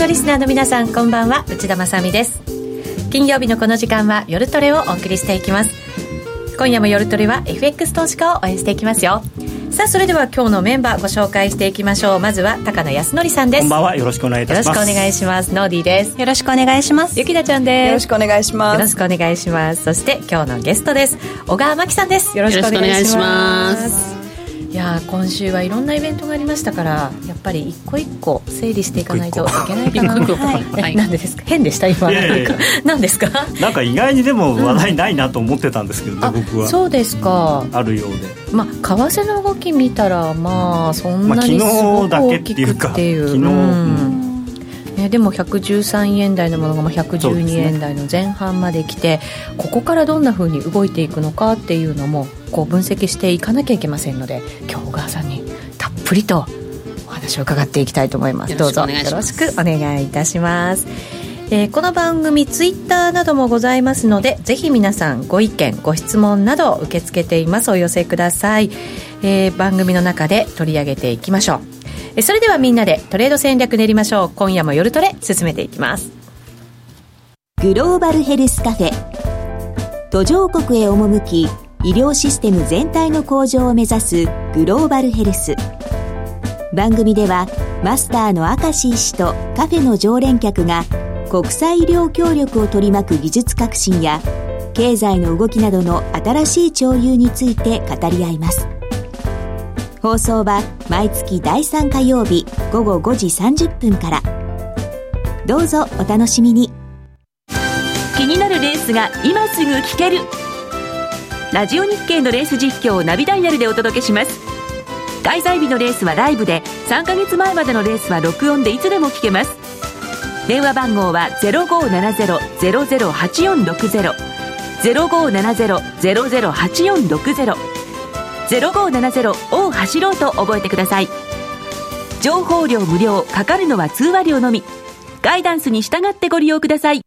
のリスナーの皆さんこんばんは。内田まさです。金曜日のこの時間は夜トレをお送りしていきます。今夜も夜トレは FX 投資家を応援していきますよ。さあそれでは今日のメンバーご紹介していきましょう。まずは高野康則さんです。こんばんは。よろしくお願いいたします。よろしくお願いします。ノーディーです。よろしくお願いします。ゆきなちゃんです。よろしくお願いします。よろしくお願いします。そして今日のゲストです。小川真紀さんです。よろしくお願いしますいや今週はいろんなイベントがありましたからやっぱり一個一個整理していかないといけないかな。はい、なんでですか？変でした？今。何ですか？なんか意外にでも話題ないなと思ってたんですけどね、うん、僕は。そうですか。あるようで。まあ為替の動き見たらまあそんなにすごく大きくっていう、昨日、うんね、でも113円台のものが112円台の前半まで来て、ね、ここからどんなふうに動いていくのかっていうのもこう分析していかなきゃいけませんので今日小川さんにたっぷりとお話を伺っていきたいと思います。どうぞよろしくお願いいたします。えー、この番組ツイッターなどもございますのでぜひ皆さんご意見ご質問など受け付けています。お寄せください、えー、番組の中で取り上げていきましょうそれではみんなでトレード戦略練りましょう。今夜も夜トレ進めていきます。グローバルヘルスカフェ。途上国へ赴き医療システム全体の向上を目指すグローバルヘルス。番組ではマスターの明石医師とカフェの常連客が国際医療協力を取り巻く技術革新や経済の動きなどの新しい潮流について語り合います。放送は毎月第3火曜日午後5時30分から。どうぞお楽しみに。気になるレースが今すぐ聞ける。ラジオ日経のレース実況をナビダイヤルでお届けします。開催日のレースはライブで3ヶ月前までのレースは録音でいつでも聞けます。電話番号は0570-008460 0570-008460 0570を走ろうと覚えてください情報量無料かかるのは通話料のみガイダンスに従ってご利用ください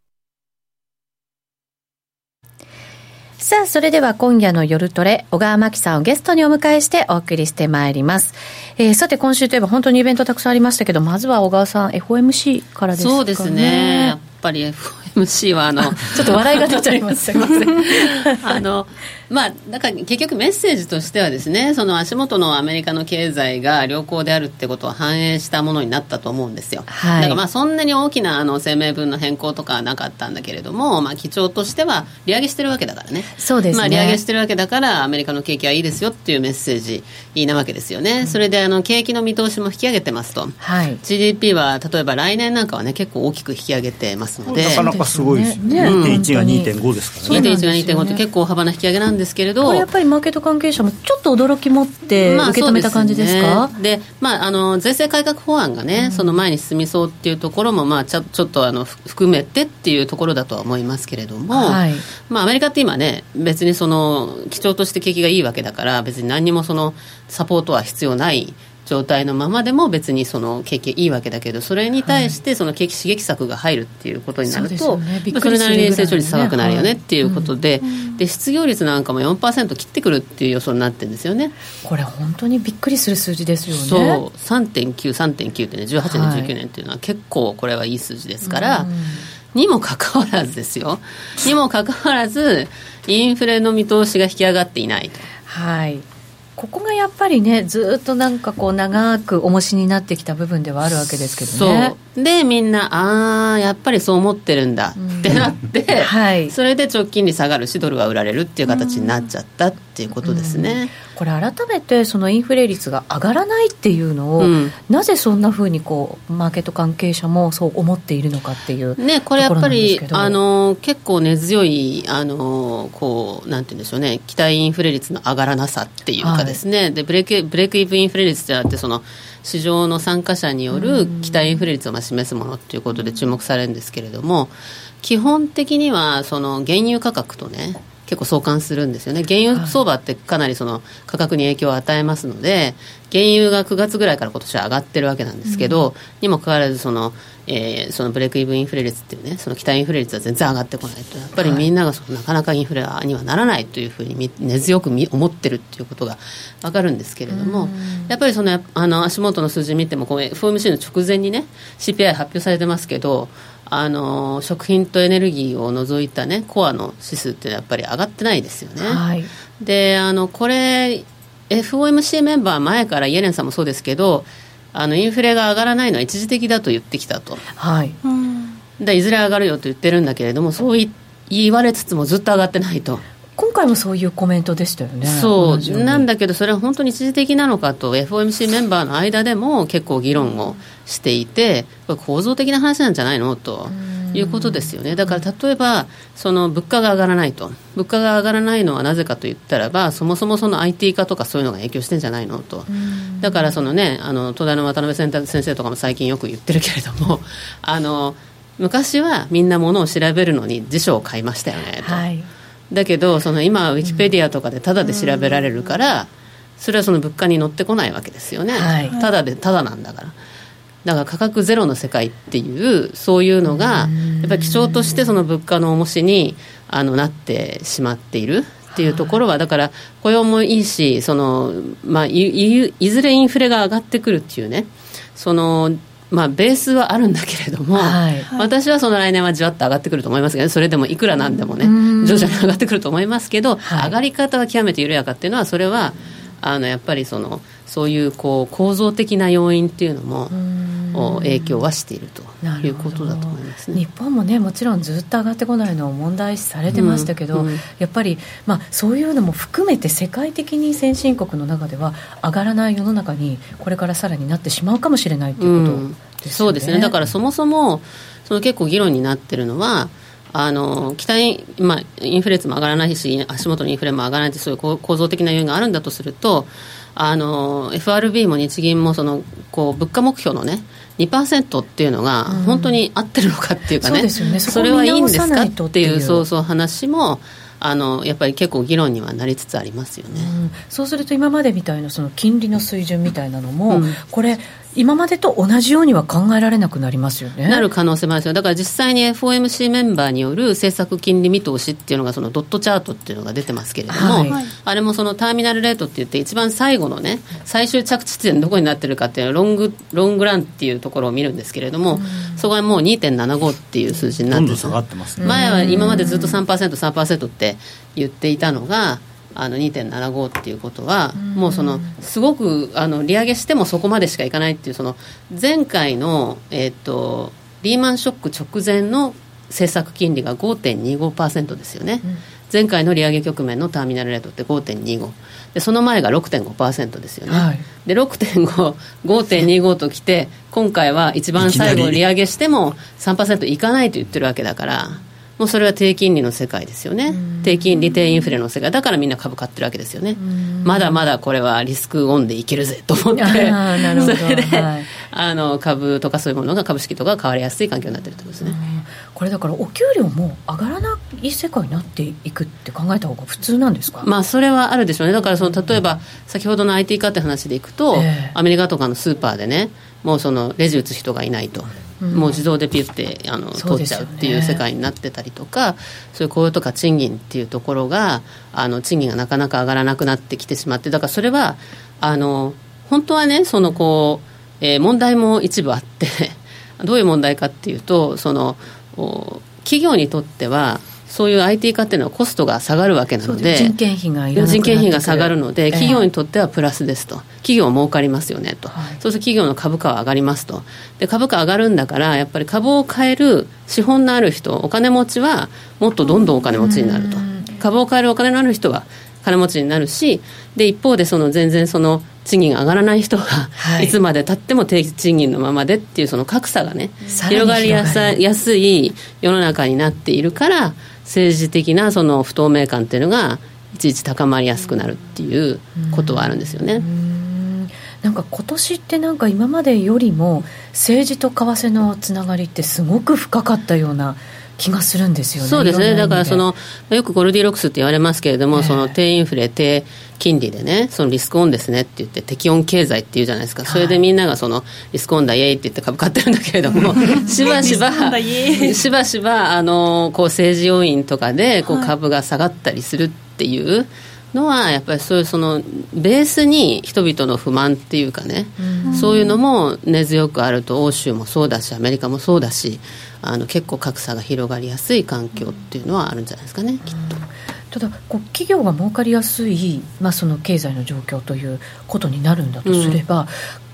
さあ、それでは今夜の夜トレ、小川真紀さんをゲストにお迎えしてお送りしてまいります。えー、さて、今週といえば本当にイベントたくさんありましたけど、まずは小川さん、FOMC からですかね。そうですね。やっぱり FOMC はあの、ちょっと笑いが出ちゃいます。すみません。あの、まあ、だから結局メッセージとしてはですね、その足元のアメリカの経済が良好であるってことを反映したものになったと思うんですよ。はい、だからまあそんなに大きなあの声明文の変更とかはなかったんだけれども、まあ基調としては利上げしてるわけだからね。そうですね。まあ利上げしてるわけだからアメリカの景気はいいですよっていうメッセージなわけですよね。うん、それであの景気の見通しも引き上げてますと。はい。GDP は例えば来年なんかはね結構大きく引き上げてますので。なかなかすごいですね。ね2.1が2.5ですからね。2.1が2.5って結構大幅な引き上げなんですけれど。これやっぱりりマーケット関係者もちょっと驚き持って受け止めた感じですか、まあ、で、ね、まあ、あの税制改革法案がね、うん、その前に進みそうっていうところも、まあ、ちょちょっとあの含めてっていうところだとは思いますけれども、はい、まあ、アメリカって今ね別にその基調として景気がいいわけだから別に何にもそのサポートは必要ない状態のままでも別にその景気いいわけだけどそれに対してその景気刺激策が入るっていうことになると、そね、それなりに成長率高くなるよねっていうことではい、で失業率なんかも4%切ってくるっていう予想になってるんですよね。これ本当にびっくりする数字ですよね。そう3.9、3.9ってね18年、19年っていうのは結構これはいい数字ですから、にもかかわらずですよ。にもかかわらずインフレの見通しが引き上がっていないと。はいここがやっぱりねずっとなんかこう長く重しになってきた部分ではあるわけですけどね。でみんなああやっぱりそう思ってるんだ。ってなって、はい、それで直近利下がるしドルが売られるっていう形になっちゃったっていうことですね、これ改めてそのインフレ率が上がらないっていうのを、うん、なぜそんなふうにこうマーケット関係者もそう思っているのかっていうねこれやっぱりあの結構根強いあのこうなんて言うんでしょうね期待インフレ率の上がらなさっていうかですね、はい、でブレイクブレイクイブインフレ率ってあってその市場の参加者による期待インフレ率をまあ示すものということで注目されるんですけれども基本的にはその原油価格とね結構相関するんですよね、原油相場ってかなりその価格に影響を与えますので、原油が9月ぐらいから今年は上がってるわけなんですけど、うん、にもかかわらずその、えー、そのブレイクイブインフレ率っていうね、その期待インフレ率は全然上がってこないと、やっぱりみんながそのなかなかインフレにはならないというふうに根強く思ってるっていうことが分かるんですけれども、うん、やっぱりそのあの足元の数字見ても、FOMC の直前にね、CPI 発表されてますけど、あの食品とエネルギーを除いた、ね、コアの指数っていうのはやっぱり上がってないですよね。はい、であのこれ FOMC メンバー前からイエレンさんもそうですけどあのインフレが上がらないのは一時的だと言ってきたと、はい、でいずれ上がるよと言ってるんだけれどもそう言われつつもずっと上がってないと。今回もそういうコメントでしたよね。そう。なんだけど、それは本当に一時的なのかと、FOMC メンバーの間でも結構議論をしていて、これ構造的な話なんじゃないのと。いうことですよね。だから例えばその物価が上がらないと。物価が上がらないのはなぜかと言ったらばそもそもその IT 化とかそういうのが影響してんじゃないのと。だからそのねあの東大の渡辺先生とかも最近よく言ってるけれどもあの昔はみんなものを調べるのに辞書を買いましたよねと。はいだけどその今ウィキペディアとかでタダで調べられるから、それはその物価に乗ってこないわけですよね、はい、タダでタダなんだから。だから価格ゼロの世界っていうそういうのがやっぱり基調としてその物価の重しにあのなってしまっているっていうところはだから雇用もいいしその、まあ、いいずれインフレが上がってくるっていうね。そのまあ、ベースはあるんだけれども、はい、私はその来年はじわっと上がってくると思いますけど、それでもいくらなんでもね、徐々に上がってくると思いますけど、はい、上がり方は極めて緩やかっていうのは、それはあのやっぱりそのそういうこう構造的な要因っていうのも影響はしているということだと思います、ね、日本もねもちろんずっと上がってこないのを問題視されてましたけど、うんうん、やっぱり、まあ、そういうのも含めて世界的に先進国の中では上がらない世の中にこれからさらになってしまうかもしれないということですね、うん、そうですね。だからそもそもその結構議論になってるのはあの期待、まあ、インフレ率も上がらないし足元のインフレも上がらないとそういう構造的な要因があるんだとするとあの FRB も日銀もそのこう物価目標のね2%っていうのが本当に合ってるのかっていうかね、うん、そね。それはいいんですかっていうそうそう話もあのやっぱり結構議論にはなりつつありますよね、うん、そうすると今までみたいなその金利の水準みたいなのも、うん、これ今までと同じようには考えられなくなりますよね。なる可能性もあるんですよ。だから実際に FOMC メンバーによる政策金利見通しっていうのがそのドットチャートっていうのが出てますけれども、はい、あれもそのターミナルレートって言って一番最後のね最終着地点どこになってるかっていうのロングロングランっていうところを見るんですけれども、うん、そこはもう2.75っていう数字になってます、ね、前は今までずっと 3%3% って言っていたのが。あの2.75っていうことは、もうそのすごくあの利上げしてもそこまでしかいかないっていうその前回の、えーと、リーマンショック直前の政策金利が5.25%ですよね、うん、前回の利上げ局面のターミナルレートって5.25でその前が6.5%ですよね、はい、で6.5、5.25ときて今回は一番最後利上げしても3%いかないと言ってるわけだから。もうそれは低金利の世界ですよね、低金利、低インフレの世界、だからみんな株買ってるわけですよね、まだまだこれはリスクオンでいけるぜと思って、それで、はい、あの株とかそういうものが株式とか変わりやすい環境になってるってことですね。これだからお給料も上がらない世界になっていくって考えた方が普通なんですか、まあ、それはあるでしょうね、だからその例えば、先ほどの IT 化って話でいくと、えー、アメリカとかのスーパーでね、もうそのレジ打つ人がいないと。もう自動でピュってあの通っちゃうっていう世界になってたりとかそういう雇用とか賃金っていうところがあの賃金がなかなか上がらなくなってきてしまってだからそれはあの本当はねそのこう、えー、問題も一部あって どういう問題かっていうとその企業にとってはそういう IT 化っていうのはコストが下がるわけなので人件費が人件費が下がるので企業にとってはプラスですと、企業儲かりますよねと、はい、そうすると企業の株価は上がりますと。で株価上がるんだからやっぱり株を買える資本のある人お金持ちはもっとどんどんお金持ちになると。株を買えるお金のある人は金持ちになるしで一方でその全然その賃金が上がらない人が、はい、いつまでたっても低賃金のままでっていうその格差がね広がりやすい世の中になっているから政治的なその不透明感っていうのがいちいち高まりやすくなるっていうことはあるんですよね。なんか今年ってなんか今までよりも政治と為替のつながりってすごく深かったような気がするんですよね。そうですね。だからそのよくゴルディロックスって言われますけれども、えー、その低インフレ低金利でね、そのリスクオンですねって言って適温経済っていうじゃないですか。それでみんながそのリスクオンだイエイって言って株買ってるんだけれども、しばしばしばしばあのこう政治要因とかでこう株が下がったりするっていう。はいのはやっぱりそういうそのベースに人々の不満っていうかね、うそういうのも根強くあると欧州もそうだしアメリカもそうだしあの結構格差が広がりやすい環境っていうのはあるんじゃないですかねきっと。ただこう企業が儲かりやすい、まあ、その経済の状況ということになるんだとすれば、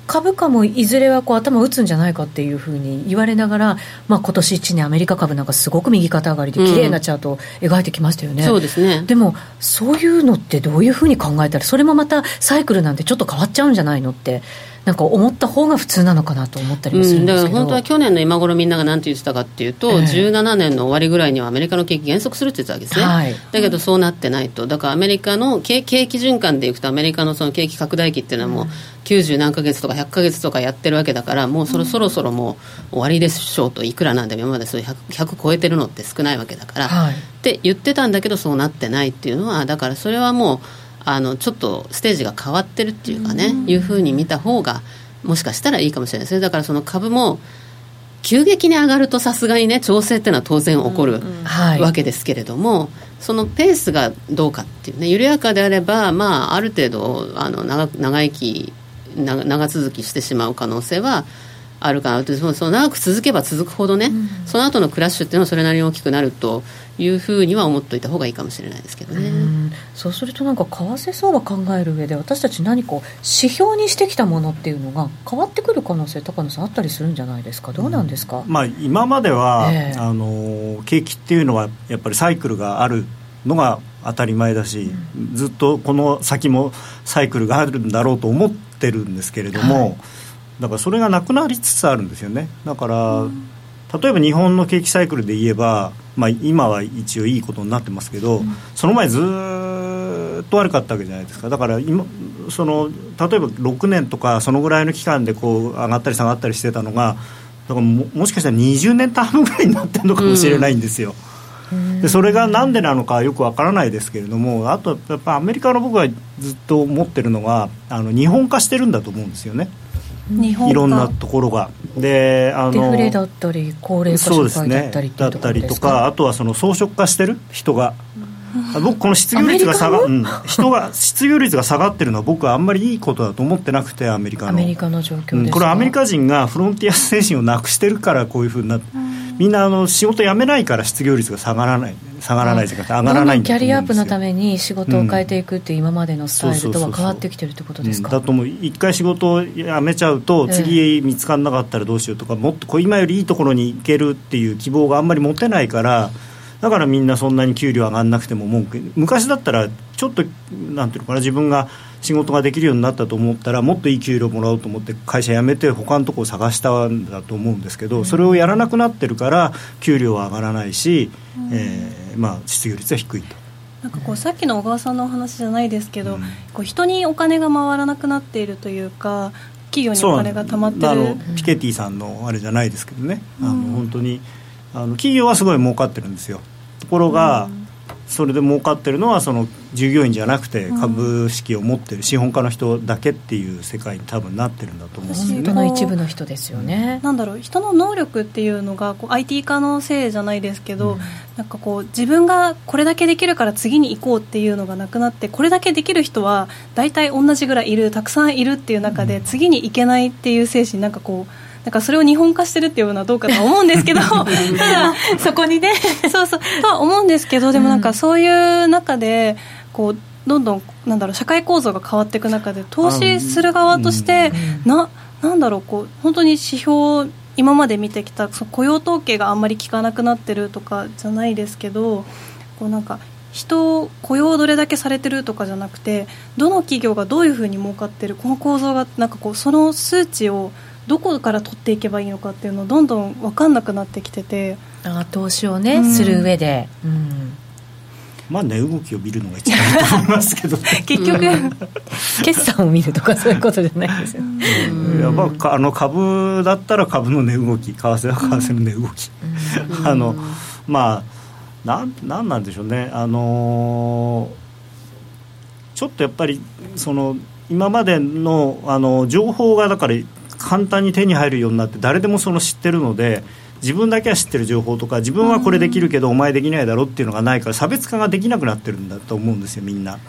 株価もいずれはこう頭打つんじゃないかっていうふうに言われながら、まあ今年1年アメリカ株なんかすごく右肩上がりで綺麗なチャートを描いてきましたよね、うん、そうですね。でもそういうのってどういうふうに考えたらそれもまたサイクルなんてちょっと変わっちゃうんじゃないのってなんか思った方が普通なのかなと思ったりもするんですけど、うん、だから本当は去年の今頃みんなが何て言ってたかっていうと、えー、17年の終わりぐらいにはアメリカの景気減速するって言ってたわけですね、はい、だけどそうなってないと。だからアメリカの景景気循環でいくとアメリカのその景気拡大期っていうのはもう90何ヶ月とか100ヶ月とかやってるわけだからもうそろそろそろもう終わりでしょうといくらなんでも今までそういう 100, 100超えてるのって少ないわけだから、はい、って言ってたんだけどそうなってないっていうのはだからそれはもうあのちょっとステージが変わってるっていうかね、うん、いうふうに見た方がもしかしたらいいかもしれないですね。だからその株も急激に上がるとさすがにね調整っていうのは当然起こる、わけですけれども、そのペースがどうかっていうね緩やかであれば、まあ、ある程度あの長長生き長続きしてしまう可能性はあるかなと。その長く続けば続くほどね、うん、その後のクラッシュっていうのはそれなりに大きくなるというふうには思っておいた方がいいかもしれないですけどね、うそうするとなんか為替相場考える上で私たち何か指標にしてきたものっていうのが変わってくる可能性高野さんあったりするんじゃないですか？どうなんですか、まあ、今までは、えー、あの景気っていうのはやっぱりサイクルがあるのが当たり前だし、うん、ずっとこの先もサイクルがあるんだろうと思ってるんですけれども、はい。だからそれがなくなりつつあるんですよね。だから、うん、例えば日本の景気サイクルで言えば、まあ、今は一応いいことになってますけど、うん、その前ずっと悪かったわけじゃないですかだから今その例えば6年とかそのぐらいの期間でこう上がったり下がったりしてたのがだからももしかしたら20年単位ぐらいになってるのかもしれないんですよ。でそれがなんでなのかよくわからないですけれどもあとやっぱアメリカの僕がずっと思ってるのはあの日本化してるんだと思うんですよね。いろんなところが。であのデフレだったり高齢化社会だったりだったりとかあとはその装飾化してる人が、うん、僕この失業率が下が、うん、人が失業率が下がってるのは僕はあんまりいいことだと思ってなくてアメリカの。アメリカの状況、うん、これアメリカ人がフロンティア精神をなくしてるからこういうふうになって、みんなあの仕事辞めないから失業率が下がらない下がらない時間上がらないキャリアアップのために仕事を変えていくっていう今までのスタイルとは変わってきてるってことですか？だと思う一回仕事を辞めちゃうと次見つからなかったらどうしようとかもっとこう今よりいいところに行けるっていう希望があんまり持てないからだからみんなそんなに給料上がらなくても文句昔だったらちょっとなんていうのかな自分が仕事ができるようになったと思ったらもっといい給料もらおうと思って会社辞めて他のところを探したんだと思うんですけど、それをやらなくなってるから給料は上がらないし、うん、えー、まあ、失業率は低いと。なんかこうさっきの小川さんのお話じゃないですけど、うん、こう人にお金が回らなくなっているというか企業にお金が貯まってる。あのピケティさんのあれじゃないですけどね、うん、あの本当にあの企業はすごい儲かってるんですよところが、うんそれで儲かってるのはその従業員じゃなくて株式を持ってる資本家の人だけっていう世界に多分なってるんだと思うんですよね。の一部の人ですよね。なんだろう人の能力っていうのがこう IT 化のせいじゃないですけど、うん、なんかこう自分がこれだけできるから次に行こうっていうのがなくなってこれだけできる人は大体同じぐらいいるたくさんいるっていう中で、次に行けないっていう精神なんかこう。なんかそれを日本化してるっていうのはどうかと思うんですけど ただそこにねそうそうとは思うんですけどでもなんかそういう中でこうどんどんなんだろう社会構造が変わっていく中で投資する側としてななんだろうこう本当に指標今まで見てきたそ雇用統計があんまり効かなくなってるとかじゃないですけどこうなんか人雇用どれだけされてるとかじゃなくてどの企業がどういうふうに儲かってるこの構造がなんかこうその数値をどこから取っていけばいいのかっていうのどんどん分かんなくなってきてて。あ投資をね、うん、する上で、うん、まあ値動きを見るのが一番いいと思いますけど。結局決算を見るとかそういうことじゃないですよ、やっぱあの株だったら株の値動き為替は為替の値動き、あのまあなんなんなんでしょうね、あのー、ちょっとやっぱりその今までのあの情報がだから簡単に手に入るようになって誰でもその知ってるので自分だけは知ってる情報とか自分はこれできるけどお前できないだろっていうのがないから差別化ができなくなってるんだと思うんですよみんな。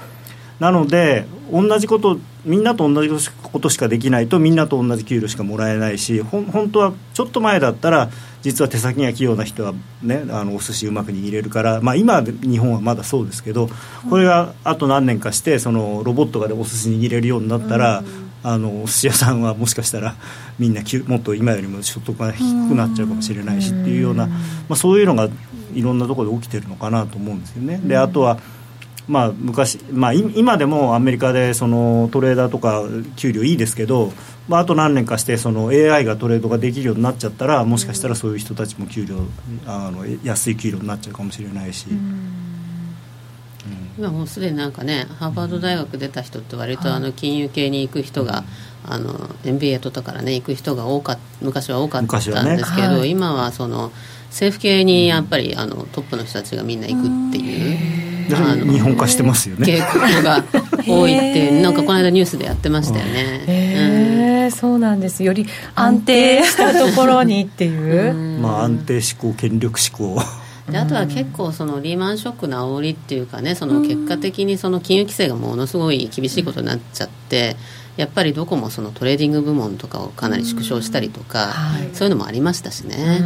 なので同じことみんなと同じことしかできないとみんなと同じ給料しかもらえないしほ本当はちょっと前だったら実は手先が器用な人は、ね、あのお寿司うまく握れるから、まあ、今日本はまだそうですけどこれがあと何年かしてそのロボットがお寿司握れるようになったら、あのお寿司屋さんはもしかしたらみんなもっと今よりも所得が低くなっちゃうかもしれないしっていうような、まあ、そういうのがいろんなところで起きてるのかなと思うんですよね。であとはまあ、昔、まあ、今でもアメリカでそのトレーダーとか給料いいですけど、まあ、あと何年かしてその AI がトレードができるようになっちゃったらもしかしたらそういう人たちも給料あの安い給料になっちゃうかもしれないし。今もうすでになんかねハーバード大学出た人って割とあの金融系に行く人が、あの MBA とかからね行く人が多か昔は多かったんですけど、ねはい、今はその政府系にやっぱりあのトップの人たちがみんな行くっていう。日本化してますよね。傾向が多いってなんかこの間ニュースでやってましたよね。へえ、うん、そうなんです。より安定したところにっていう。まあ安定志向権力志向であとは結構そのリーマンショックの煽りっていうかねその結果的にその金融規制がものすごい厳しいことになっちゃってやっぱりどこもそのトレーディング部門とかをかなり縮小したりとか、はい、そういうのもありましたしね。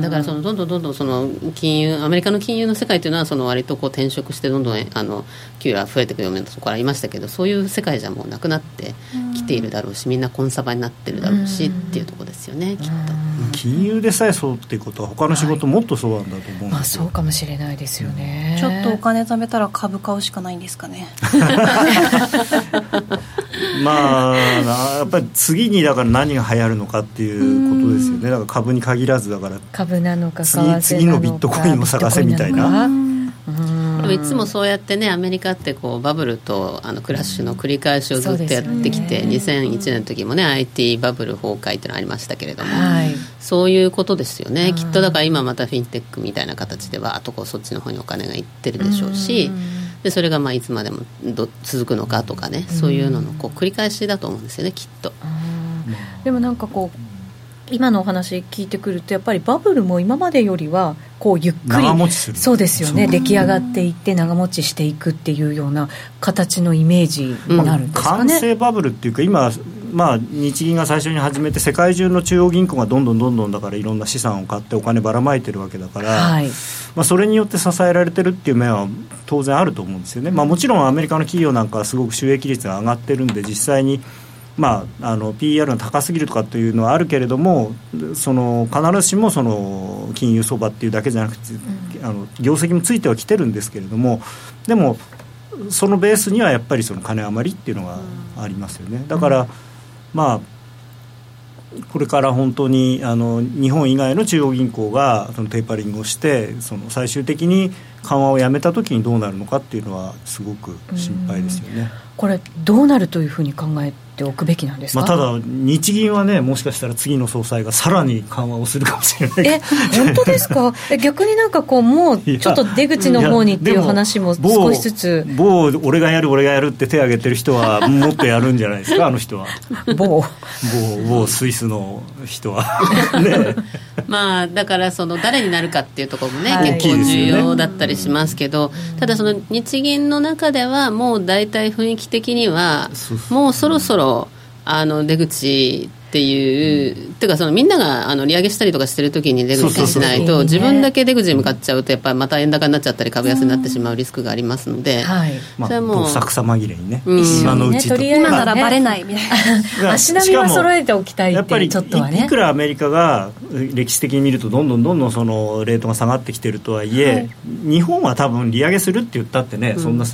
だからそのどんどんどんどんその金融アメリカの金融の世界というのはその割とこう転職してどんどんあの給料が増えていくようなところありましたけどそういう世界じゃもうなくなってきているだろうしみんなコンサバになってるだろうしっていうところですよねきっと。金融でさえそうっていうことは他の仕事もっとそうなんだと思うんですよ、はい、まあ、そうかもしれないですよね。ちょっとお金貯めたら株買うしかないんですかね まあやっぱり次にだから何が流行るのかっていうことですよね。だから株に限らずだから。株なのか次次のビットコインを探せみたいな。でもいつもそうやってねアメリカってこうバブルとあのクラッシュの繰り返しをずっとやってきて、ね、2001年の時もね IT バブル崩壊っていうのありましたけれども、はい、そういうことですよね。きっとだから今またフィンテックみたいな形でわーっとこうそっちの方にお金がいってるでしょうし。でそれがまあいつまでもど続くのかとかねそういうののこう繰り返しだと思うんですよねきっと。でもなんかこう今のお話聞いてくるとやっぱりバブルも今までよりはこうゆっくりそうですよね出来上がっていって長持ちしていくっていうような形のイメージになるんですかね、完成バブルっていうか今まあ、日銀が最初に始めて世界中の中央銀行がどんどんどんどんだからいろんな資産を買ってお金ばらまいてるわけだから、はい、まあ、それによって支えられてるっていう面は当然あると思うんですよね、まあ、もちろんアメリカの企業なんかはすごく収益率が上がってるんで実際にまあ、あの PR が高すぎるとかっていうのはあるけれどもその必ずしもその金融相場っていうだけじゃなくて、うん、あの業績もついてはきてるんですけれどもでもそのベースにはやっぱりその金余りっていうのがありますよね。だから、うん、まあこれから本当にあの日本以外の中央銀行がそのテーパリングをしてその最終的に緩和をやめた時にどうなるのかっていうのはすごく心配ですよね。これどうなるというふうに考えておくべきなんですか、まあ、ただ、日銀はね、もしかしたら次の総裁がさらに緩和をするかもしれない。え本当ですか、逆になんかこう、もうちょっと出口の方にっていう話も少しずつ。某、俺がやる、俺がやるって手を挙げてる人は、もっとやるんじゃないですか、あの人は。某。某某スイスの人は。ね。まあ、だからその誰になるかっていうところもね、はい、結構重要だったりしますけど、ただその日銀の中ではもう大体雰囲気的にはもうそろそろあの出口っていう、うん、ていうかそのみんながあの利上げしたりとかしてる時に出口しないと自分だけ出口に向かっちゃうとやっぱりまた円高になっちゃったり株安になってしまうリスクがありますので、はい、それはもうさくさ紛れにね、うん、今のうちと、ね、今ならばれないみたいな。足並みは揃えておきたいっていうちょっとはね。いくらアメリカが歴史的に見るとどんどんどんどんそのレートが下がってきてるとはいえ、はい、日本は多分利上げするって言ったってね、そんな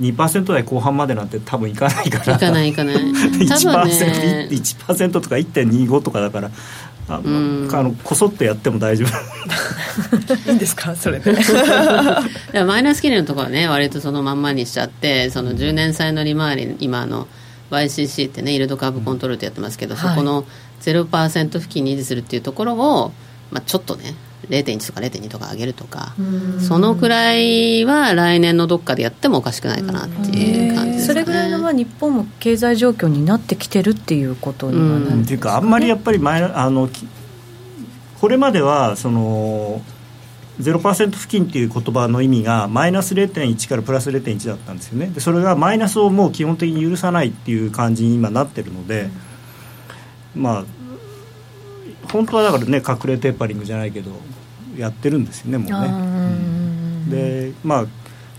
2%台後半までなんて多分いかないから。いかないいかない。1%, ね、1%とか1.25とかだから。あのあのこそっとやっても大丈夫。いいんですか？それで。マイナス金利のところはね割とそのまんまにしちゃってその10年債の利回り今の YCC ってねイールドカーブコントロールってやってますけど、うん、そこの0%付近に維持するっていうところを、まあ、ちょっとね0.1とか0.2とか上げるとかそのくらいは来年のどっかでやってもおかしくないかなっていう感じですね。それぐらいのまあ日本も経済状況になってきてるっていうことにはなるんですか、ね、っていうかあんまりやっぱり前あのこれまではその0%付近っていう言葉の意味がマイナス0.1からプラス0.1だったんですよね。でそれがマイナスをもう基本的に許さないっていう感じに今なってるので、まあ本当はだからね隠れテーパリングじゃないけどやってるんですよねもうね。うんでまあ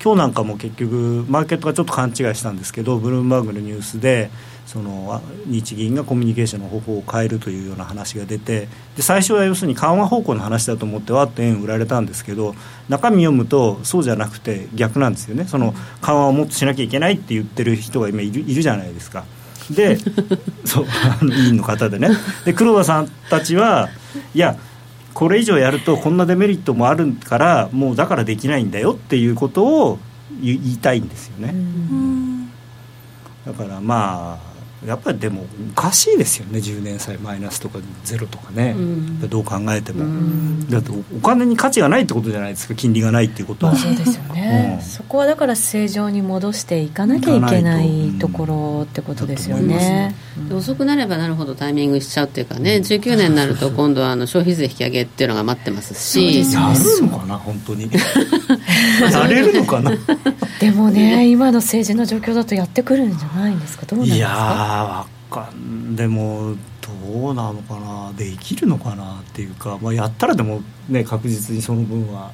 今日なんかも結局マーケットがちょっと勘違いしたんですけどブルームバーグのニュースでその日銀がコミュニケーションの方法を変えるというような話が出てで最初は要するに緩和方向の話だと思ってわっと円売られたんですけど中身読むとそうじゃなくて逆なんですよねその緩和をもっとしなきゃいけないって言ってる人が今いるいるじゃないですか。で そうあの委員の方でねで黒田さんたちはいやこれ以上やるとこんなデメリットもあるからもうだからできないんだよっていうことを言いたいんですよね。だからまあやっぱりでもおかしいですよね10年債マイナスとかゼロとかね、うん、どう考えても、うん、だってお金に価値がないってことじゃないですか金利がないっていうことは、そうですよね、うん、そこはだから正常に戻していかなきゃいけないところってことですよね、遅くなればなるほどタイミングしちゃうっていうかね19年になると今度はあの消費税引き上げっていうのが待ってますし。やるのかな本当に。やれるのかな。でもね今の政治の状況だとやってくるんじゃないんですか？どうなんですか？いや分かんでもどうなのかなできるのかなっていうか、まあ、やったらでもね確実にその分は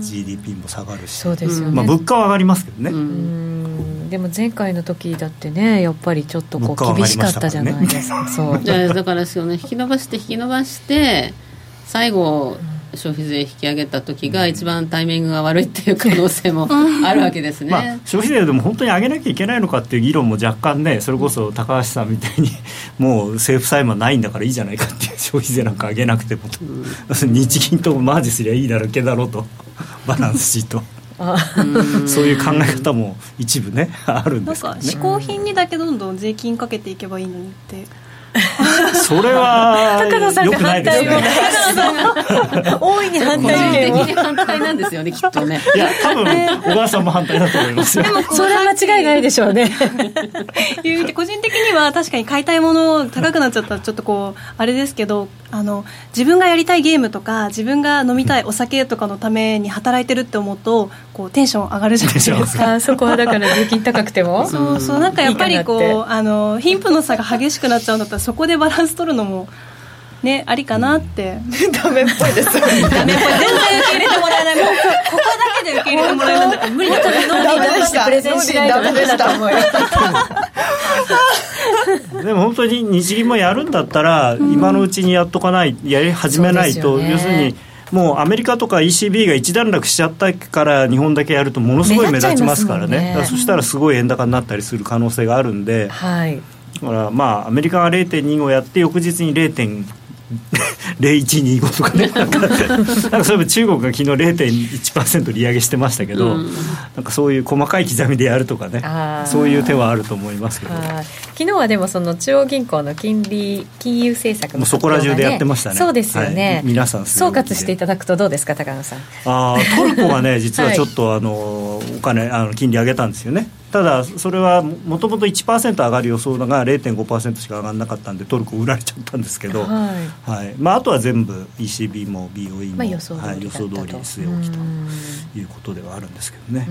GDP も下がるし、そうですよね、まあ、物価は上がりますけどね、でも前回の時だってねやっぱりちょっとこう厳しかったじゃないですか、ね、そう。だからですよね引き伸ばして引き伸ばして最後消費税引き上げた時が一番タイミングが悪いっていう可能性もあるわけですね、まあ、消費税でも本当に上げなきゃいけないのかっていう議論も若干ねそれこそ高橋さんみたいに もう政府債務はないんだからいいじゃないかっていう消費税なんか上げなくてもと、うん、日銀とマージすりゃいいだけだろうと バランスシート。そういう考え方も一部ねあるんですか、ね、嗜好品にだけどんどん税金かけていけばいいのにって それはよくないですね。大いに反対意見反対なんですよねきっとね。いや多分小川さんも反対だと思いますよ。でもそれは間違いないでしょうね。個人的には確かに買いたいもの高くなっちゃったらちょっとこうあれですけどあの自分がやりたいゲームとか自分が飲みたいお酒とかのために働いてるって思うとこうテンション上がるじゃないですか。そこはだから税金高くても。そうそうなんかやっぱりこうあの貧富の差が激しくなっちゃうんだったらそこでバランス取るのもね、ありかなって、ダメっぽいです。ダメっぽい。全然受け入れてもらえない。もうここだけで受け入れてもらえないんだから無理だからノーリー出してプレゼンしないとダメだと思うよ。でも本当に日銀もやるんだったら、今のうちにやっとかないやり始めないと、要するにもうアメリカとか ECB が一段落しちゃったから日本だけやるとものすごい目立ちますからね、ねそしたらすごい円高になったりする可能性があるんで、はい、だからまあアメリカが0.2をやって翌日に0.5 0125とかね。なんかそういえば中国が昨日0.1%利上げしてましたけど、うん、なんかそういう細かい刻みでやるとかねそういう手はあると思いますけど。昨日はでもその中央銀行の金利金融政策の、ね、そこら中でやってましたね。そうですよね、はい、皆さん総括していただくとどうですか高野さん。あトルコがね実はちょっと、はい、あのお金あの金利上げたんですよねただ、それはもともと1%上がる予想だが0.5%しか上がらなかったんでトルコ売られちゃったんですけど、はい。はい。まあ、あとは全部 ECB も BOE も、まあ、予想通り,、はい、予想通り据え置きということではあるんですけどね。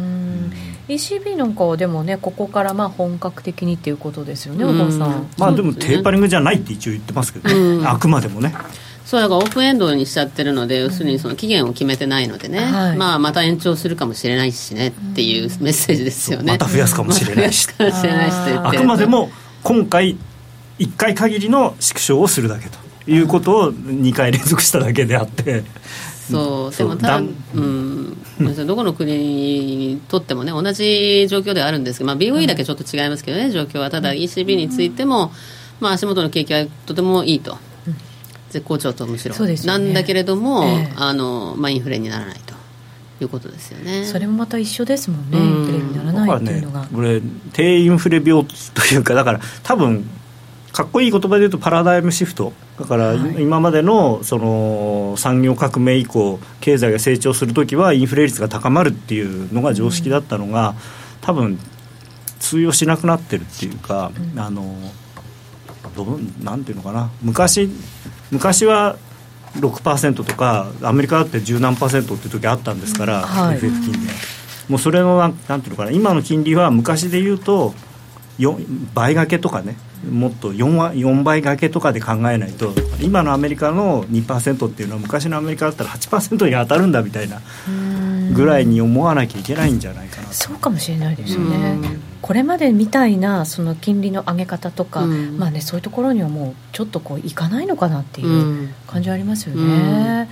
ECB なんかはでもねここからまあ本格的にっていうことですよね、お父さん。まあ、でもテーパリングじゃないって一応言ってますけどね、あくまでもね。そうだからオープンエンドにしちゃってるので、要するにその期限を決めてないのでね、はい、まあ、また延長するかもしれないしねっていうメッセージですよね。また増やすかもしれないし。ま、しれないしあくまでも今回1回限りの縮小をするだけということを2回連続しただけであって。そうでもただ、うん、どこの国にとってもね同じ状況ではあるんですけど、まあ、BOE だけちょっと違いますけどね状況は。ただ ECB についても、まあ、足元の景気はとてもいいと絶好調とむしろ、ね、なんだけれども、えー、あのまあ、インフレにならないということですよね。それもまた一緒ですもんね、インフレにならないっていうのが、ね、これ低インフレ病というかだから多分かっこいい言葉で言うとパラダイムシフト。だから今までのその産業革命以降経済が成長する時はインフレ率が高まるっていうのが常識だったのが多分通用しなくなってるっていうか、あのどなんていうのかな。昔昔は6%とかアメリカだって十何パーセントっていう時あったんですから、はい、FF 金利。もうそれのなんなんていうのかな今の金利は昔で言うと倍掛けとかねもっと 4, 4倍掛けとかで考えないと今のアメリカの2%っていうのは昔のアメリカだったら8%に当たるんだみたいなぐらいに思わなきゃいけないんじゃないかなそうかもしれないですよね。これまでみたいなその金利の上げ方とか、まあね、そういうところにはもうちょっとこういかないのかなっていう感じはありますよね。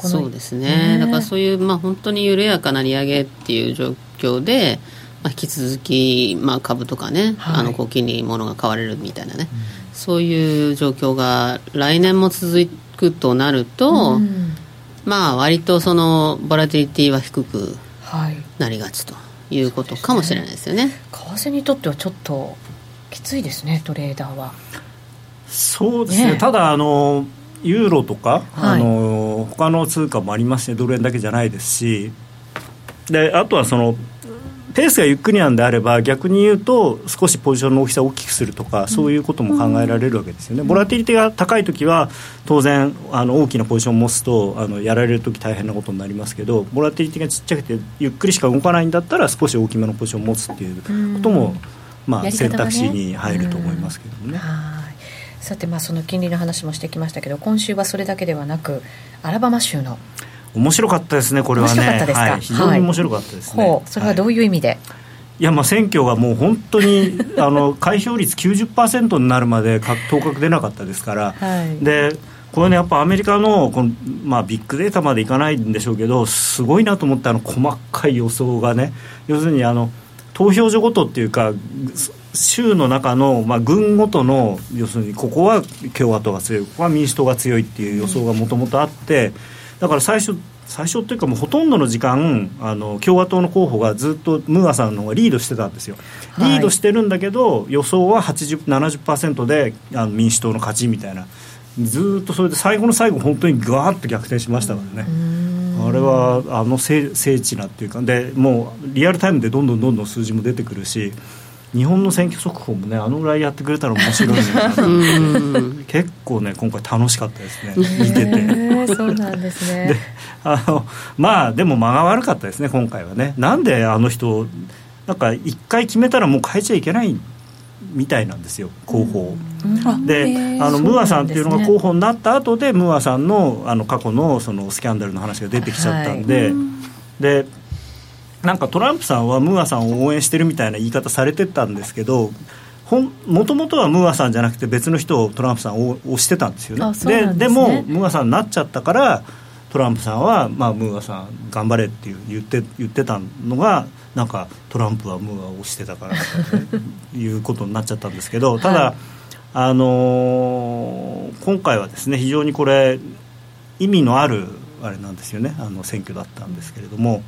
そうですね、ね、だからそういう、まあ、本当に緩やかな利上げっていう状況で、まあ、引き続き、まあ、株とかね、はい、あの高金利ものが買われるみたいなね、うん、そういう状況が来年も続くとなると、うん、まあ割とそのボラティリティは低くなりがちということかもしれないですよね。ね為替にとってはちょっときついですねトレーダーは。そうですね、ねただあのユーロとか、はい、あの他の通貨もありますね。ドル円だけじゃないですし。であとはそのペースがゆっくりなんであれば逆に言うと少しポジションの大きさを大きくするとかそういうことも考えられるわけですよね、ボラティリティが高い時は当然あの大きなポジションを持つとあのやられる時大変なことになりますけどボラティリティがちっちゃくてゆっくりしか動かないんだったら少し大きめのポジションを持つっていうことも、まあ、選択肢に入ると思いますけどね。さてまあその金利の話もしてきましたけど今週はそれだけではなくアラバマ州の面白かったですねこれはね。はい、非常に面白かったですね、はい、それはどういう意味で、はい。いやまあ選挙がもう本当に あの開票率90%になるまで当確出なかったですから、はい、でこれねやっぱアメリカのこの、まあ、ビッグデータまでいかないんでしょうけどすごいなと思ったあの細かい予想がね。要するにあの投票所ごとっていうか州の中の、まあ、軍ごとの要するにここは共和党が強いここは民主党が強いっていう予想がもともとあってだから最初最初っていうかもうほとんどの時間あの共和党の候補がずっとムーアさんの方がリードしてたんですよ、リードしてるんだけど予想は8070%であの民主党の勝ちみたいな。ずっとそれで最後の最後本当にガーッと逆転しましたからね。あれはあの精緻なっていうかでもうリアルタイムでどんどんどんどん数字も出てくるし日本の選挙速報もねあのぐらいやってくれたら面白いね結構ね今回楽しかったですね。見てて。そうなんですね。あのまあでも間が悪かったですね今回はね。なんであの人なんか一回決めたらもう変えちゃいけないみたいなんですよ候補であのムーアさんっていうのが候補になった後でムーアさんのあの過去のそのスキャンダルの話が出てきちゃったんで、はい、でなんかトランプさんはムーアさんを応援してるみたいな言い方されてたんですけどもともとはムーアさんじゃなくて別の人をトランプさんを推してたんですよね。で、ね、でもムーアさんになっちゃったからトランプさんは、まあ、ムーアさん頑張れっていう言って言ってたのがなんかトランプはムーアを推してたからということになっちゃったんですけどただ、はい、あのー、今回はですね非常にこれ意味のあるあれなんですよね。あの選挙だったんですけれども。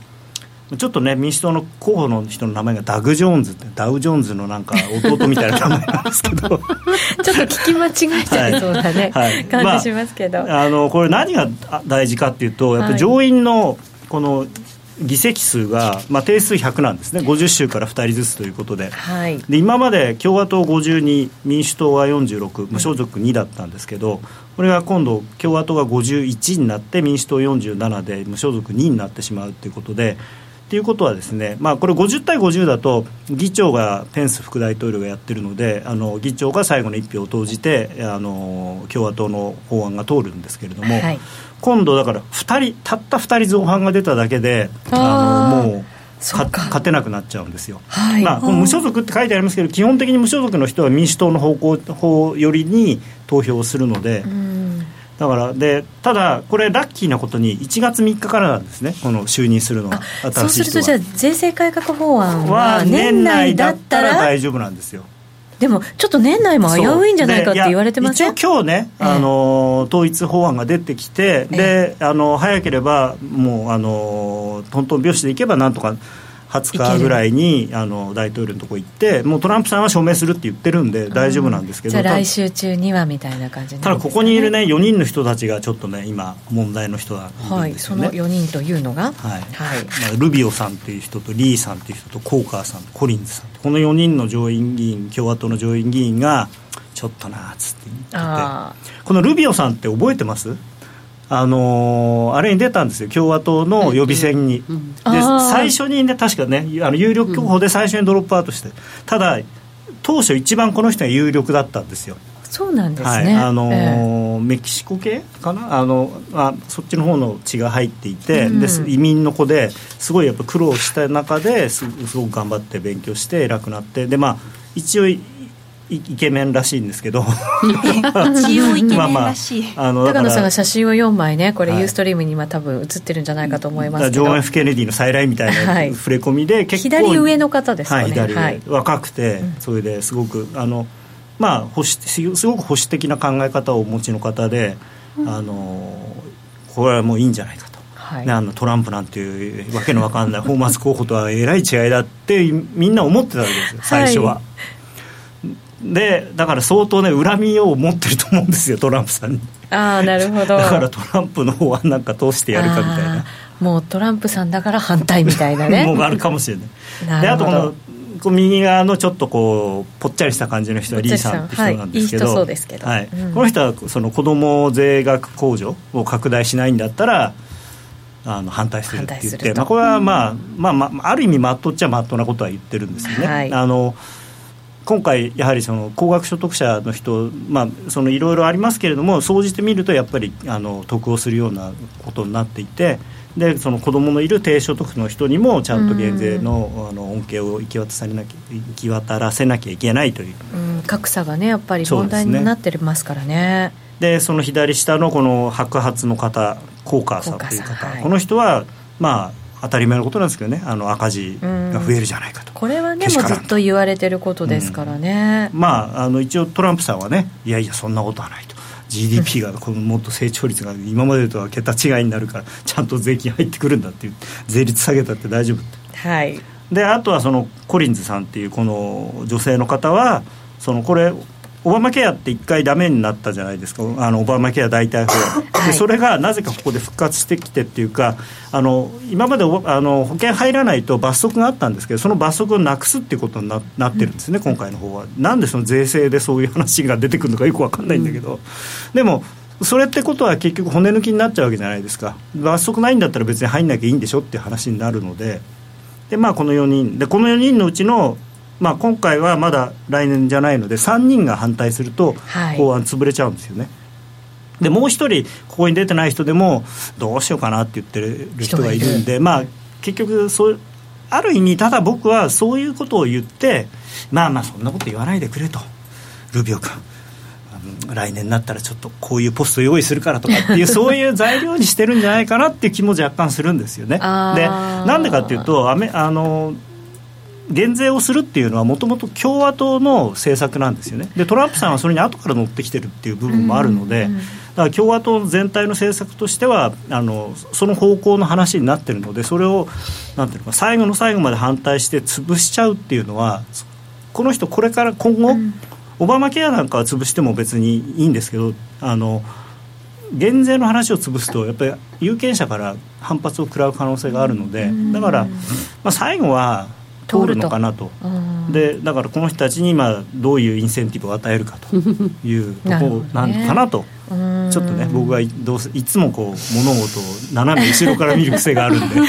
ちょっとね民主党の候補の人の名前がダグ・ジョーンズってダウ・ジョーンズのなんか弟みたいな名前なんですけど。ちょっと聞き間違えちゃいそうだね、はい。はい、感じしますけど、まあ、あのこれ何が大事かっていうとやっぱ上院のこの議席数が、まあ、定数100なんですね。50州から2人ずつということで。はい、で今まで共和党52民主党は46無所属2だったんですけど、これが今度共和党が51になって民主党47で無所属2になってしまうということでっていうことはですね、まあ、これ50対50だと議長がペンス副大統領がやってるのであの議長が最後の1票を投じてあの共和党の法案が通るんですけれども、はい、今度だから2人たった2人造反が出ただけであのもう。勝てなくなっちゃうんですよ、はい、まあ、無所属って書いてありますけど基本的に無所属の人は民主党の方向方寄りに投票をするので、だからでただこれラッキーなことに1月3日からなんですね。この就任するのは。そうするとじゃあ税制改革法案は年内だったら大丈夫なんですよ。でもちょっと年内も危ういんじゃないかって言われてます一応今日ね、あの統一法案が出てきて、であの早ければもうあのトントン拍子でいけばなんとか20日ぐらいにあの大統領のとこ行ってもうトランプさんは署名するって言ってるんで大丈夫なんですけど、じゃあ来週中にはみたいな感じ、ね、ただここにいるね4人の人たちがちょっとね今問題の人なんですよね、はい、その4人というのが、はい。はい。まあ、ルビオさんっていう人とリーさんっていう人とコーカーさんコリンズさんこの4人の上院議員共和党の上院議員がちょっとなっつって言ってて。このルビオさんって覚えてます？あのー、あれに出たんですよ、共和党の予備選に、うん。うん、で最初にね、確かね、あの有力候補で最初にドロップアウトして、ただ、当初、一番この人が有力だったんですよ。そうなんですね、はい、あのーえー、メキシコ系かな？あのあそっちの方の血が入っていて、うん、で移民の子ですごいやっぱ苦労した中ですすごく頑張って勉強して偉くなって。でまあ一応イケメンらしいんですけど。一応イケメンらしい、まあまあ、あの高野さんが写真を4枚ねこれユーストリームに今多分写ってるんじゃないかと思いますけど、ジョン・ F・ ケネディの再来みたいな触れ込みで、はい、結構左上の方ですね、はい、左上、はい、若くて、それですごくあのまあ保守すごく保守的な考え方をお持ちの方で、うん、あのこれはもういいんじゃないかと。はい、あのトランプなんていうわけのわかんないフォーマンス候補とはえらい違いだってみんな思ってたわけですよ最初は、でだから相当ね恨みを持ってると思うんですよトランプさんに。ああなるほど。だからトランプの方はなんか通してやるかみたいな。もうトランプさんだから反対みたいなね。もうあるかもしれない。であとこのこう右側のちょっとこうぽっちゃりした感じの人はリーさんって人なんですけど、はい、いいそうですけど、はい。うん、この人はその子ども税額控除を拡大しないんだったらあの反対するって言って、まあ、これはまあ、まあまあ、ある意味まっとっちゃまっとうなことは言ってるんですよね。はい、あの今回、やはりその高額所得者の人、まあ、いろいろありますけれども、総じて見ると、やっぱりあの得をするようなことになっていて、でその子どものいる低所得の人にも、ちゃんと減税のあの恩恵を行き渡されなきゃ行き渡らせなきゃいけないという、う格差がね、やっぱり問題になってますからね。で、その左下のこの白髪の方、コーカーさんという方、はい、この人は、まあ、当たり前のことなんですけどね。あの赤字が増えるじゃないかと、これはねもうずっと言われてることですからね、うん、まああの一応トランプさんはねいやいやそんなことはないと。GDP がこのもっと成長率が今までとは桁違いになるからちゃんと税金入ってくるんだっていう税率下げたって大丈夫って。はい。であとはそのコリンズさんっていうこの女性の方はそのこれオバマケアって一回ダメになったじゃないですか。あのオバマケア代替法案でそれがなぜかここで復活してきてっていうかあの今まであの保険入らないと罰則があったんですけどその罰則をなくすっていうことにななってるんですね、うん、今回の方は。なんでその税制でそういう話が出てくるのかよく分かんないんだけど、うん、でもそれってことは結局骨抜きになっちゃうわけじゃないですか。罰則ないんだったら別に入んなきゃいいんでしょっていう話になるので。でまあこの4人。でこの4人のうちのまあ、今回はまだ来年じゃないので3人が反対すると法案潰れちゃうんですよね。はい、でもう一人ここに出てない人でもどうしようかなって言ってる人がいるんでまあ結局そうある意味ただ僕はそういうことを言ってまあまあそんなこと言わないでくれとルビオ君来年になったらちょっとこういうポスト用意するからとかっていう そういう材料にしてるんじゃないかなっていう気も若干するんですよね。でなんでかっていうとアメあの減税をするっていうのはもともと共和党の政策なんですよね。でトランプさんはそれに後から乗ってきてるっていう部分もあるので、だから共和党全体の政策としてはあのその方向の話になってるのでそれをなんていうのか最後の最後まで反対して潰しちゃうっていうのはこの人これから今後、オバマケアなんかは潰しても別にいいんですけどあの減税の話を潰すとやっぱり有権者から反発を食らう可能性があるのでだから、まあ、最後は通るのかなと、でだからこの人たちに今どういうインセンティブを与えるかというところなのかなとちょっとね僕はどうせいつもこう物事を斜め後ろから見る癖があるんで。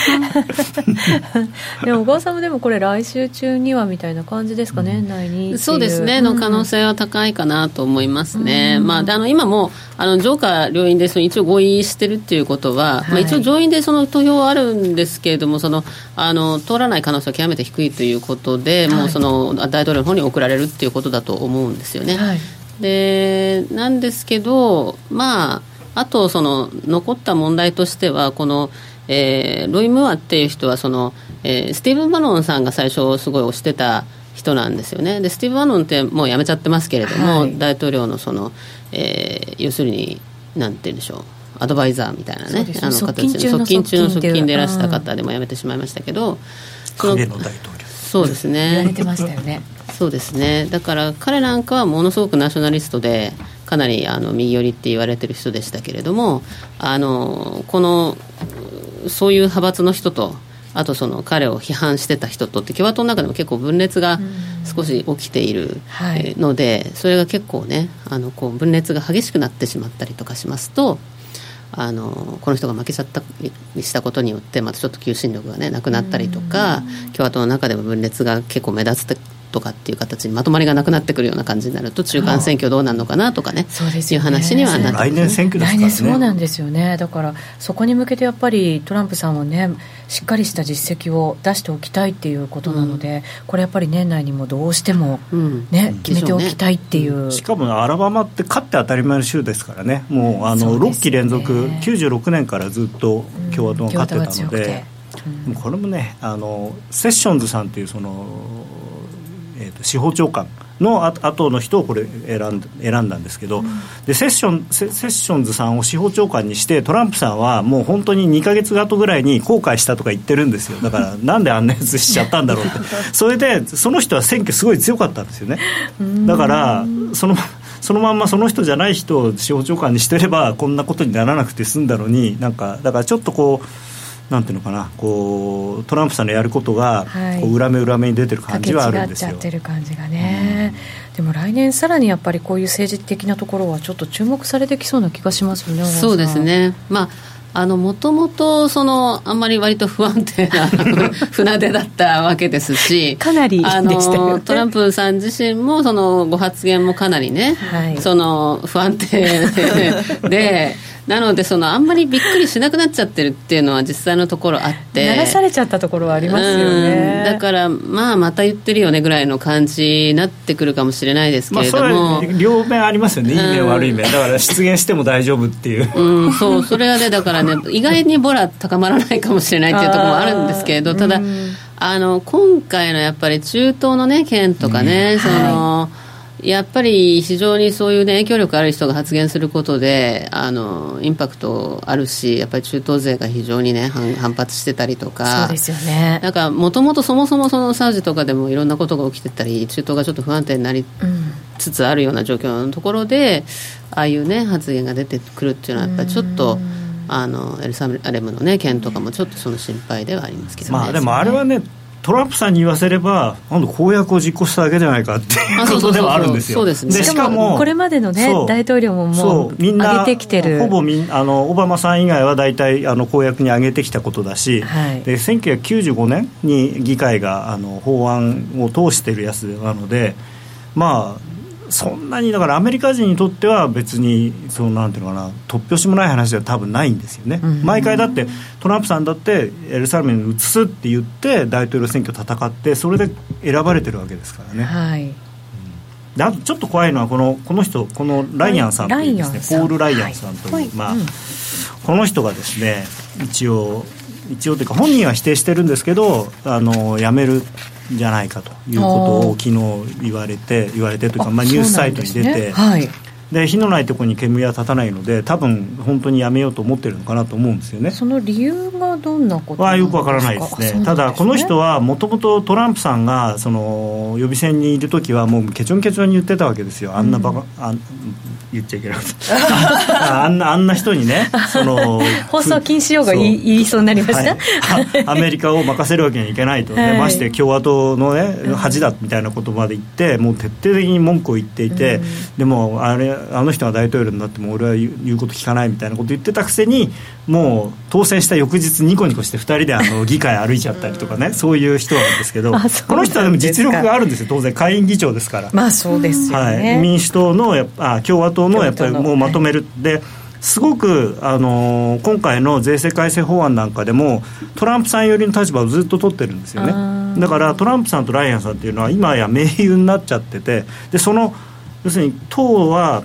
でも小川さんもでもこれ来週中にはみたいな感じですかね、うん、内にそうですねの可能性は高いかなと思いますね、うん、まあ、であの今もあの上下両院でその一応合意してるっていうことは、はい、まあ、一応上院でその投票はあるんですけれどもそのあの通らない可能性は極めて低いということで、はい、もうその大統領の方に送られるっていうことだと思うんですよね。はいでなんですけど、まあ、あとその残った問題としてはこの、えー、ロイ・ムーアっていう人はその、えー、スティーブン・バノンさんが最初すごい推してた人なんですよね。でスティーブン・バノンってもう辞めちゃってますけれども、はい、大統領のその、えー、要するになんて言うんでしょうアドバイザーみたいなね、あの形で側近中の側近でいらした方でも辞めてしまいましたけど、影の大統領そうですね。言われてましたよね。そうですね。だから彼なんかはものすごくナショナリストでかなりあの右寄りって言われてる人でしたけれどもあのこのそういう派閥の人とあとその彼を批判してた人とって共和党の中でも結構分裂が少し起きているので、それが結構ねあのこう分裂が激しくなってしまったりとかしますとあのこの人が負けちゃったりしたことによってまたちょっと求心力がねなくなったりとか共和党の中でも分裂が結構目立つとかっていう形にまとまりがなくなってくるような感じになると中間選挙どうなるのかなとかねそうです、ね、いう話にはなって来年選挙ですからね。そうなんですよね。だからそこに向けてやっぱりトランプさんはねしっかりした実績を出しておきたいっていうことなので、うん、これやっぱり年内にもどうしてもね、うん、決めておきたいっていう、ね、しかもアラバマって勝って当たり前の州ですからね。もうあのう、ね、6期連続96年からずっと共和党が勝ってたので、うん、これもねあのセッションズさんっていうそのえーと、司法長官のあ後の人をこれ選ん選んだんですけど、うん、でセッションセセッションズさんを司法長官にしてトランプさんはもう本当に2か月後ぐらいに後悔したとか言ってるんですよ。だから なんであんなやつしちゃったんだろうって。それでその人は選挙すごい強かったんですよね。だからそのそのまんまその人じゃない人を司法長官にしてればこんなことにならなくて済んだのになんかだからちょっとこうなんていうのかなこうトランプさんのやることが、はい、こう裏目裏目に出てる感じはあるんですよ。っちゃってる感じがね、うん、でも来年さらにやっぱりこういう政治的なところはちょっと注目されてきそうな気がしますよね。そうですね。まああのもともとそのあんまり割と不安定な 船出だったわけですしかなりあのトランプさん自身もそのご発言もかなりね、はい、その不安定で なのでそのあんまりびっくりしなくなっちゃってるっていうのは実際のところあって。流されちゃったところはありますよね。だからまあまた言ってるよねぐらいの感じになってくるかもしれないですけれども、まあ、両面ありますよね。いい面悪い面。だから出現しても大丈夫っていう、うん、そうそれはねだからね意外にボラ高まらないかもしれないっていうところもあるんですけれどただあの今回のやっぱり中東のね件とかね、うん、その、はいやっぱり非常にそういう、ね、影響力ある人が発言することであのインパクトあるしやっぱり中東勢が非常に、ね、反反発してたりとか。そうですよね。なんかもともとそもそもそのサウジとかでもいろんなことが起きてたり中東がちょっと不安定になりつつあるような状況のところで、うん、ああいう、ね、発言が出てくるっていうのはやっぱりちょっと。あのエルサレムの、ね、件とかもちょっとその心配ではありますけど、ね、まあ、でもあれはねトランプさんに言わせれば、なん公約を実行しただけじゃないかっていうことではあるんですよ。でしかもこれまでの、ね、大統領ももうみんなげてきてる。ほぼみんあのオバマさん以外は大体あの公約に上げてきたことだし、はい、で1995年に議会があの法案を通しているやつなので、まあ、そんなにだからアメリカ人にとっては別にそのなんていうのかな突拍子もない話では多分ないんですよね、うん、毎回だってトランプさんだってエルサレムに移すって言って大統領選挙戦ってそれで選ばれてるわけですからね。はい。であとちょっと怖いのはこのこの人このライアンさんというですねポール・ライアンさんという、はい、まあ、うん、この人がですね一応一応というか本人は否定してるんですけどあの辞めるじゃないかということを昨日言われて言われてというかまあ、ニュースサイトに出て、ねはい、で火のないところに煙は立たないので多分本当にやめようと思ってるのかなと思うんですよね。その理由がどんなことはよくわからないですね、ね、ただこの人はもともとトランプさんがその予備選にいる時はもうケチョンケチョンに言ってたわけですよ。あんなバカ、うん、あ言っちゃいけなかった。あんなあんな人にねその 放送禁止用語言いそう。になりました、はい、アメリカを任せるわけにはいけないと、ね、はい、まして共和党のね恥だみたいなことまで言ってもう徹底的に文句を言っていて、うん、でもあれあの人が大統領になっても俺は言うこと聞かないみたいなこと言ってたくせにもう当選した翌日ニコニコして2人であの議会歩いちゃったりとかねそういう人なんですけどこの人はでも実力があるんですよ当然下院議長ですから。まあそうですよね、はい、民主党のやあ共和党のやっぱりもうまとめる。ですごく、あのー、今回の税制改正法案なんかでもトランプさん寄りの立場をずっと取ってるんですよね。だからトランプさんとライアンさんっていうのは今や盟友になっちゃっててでその要するに党は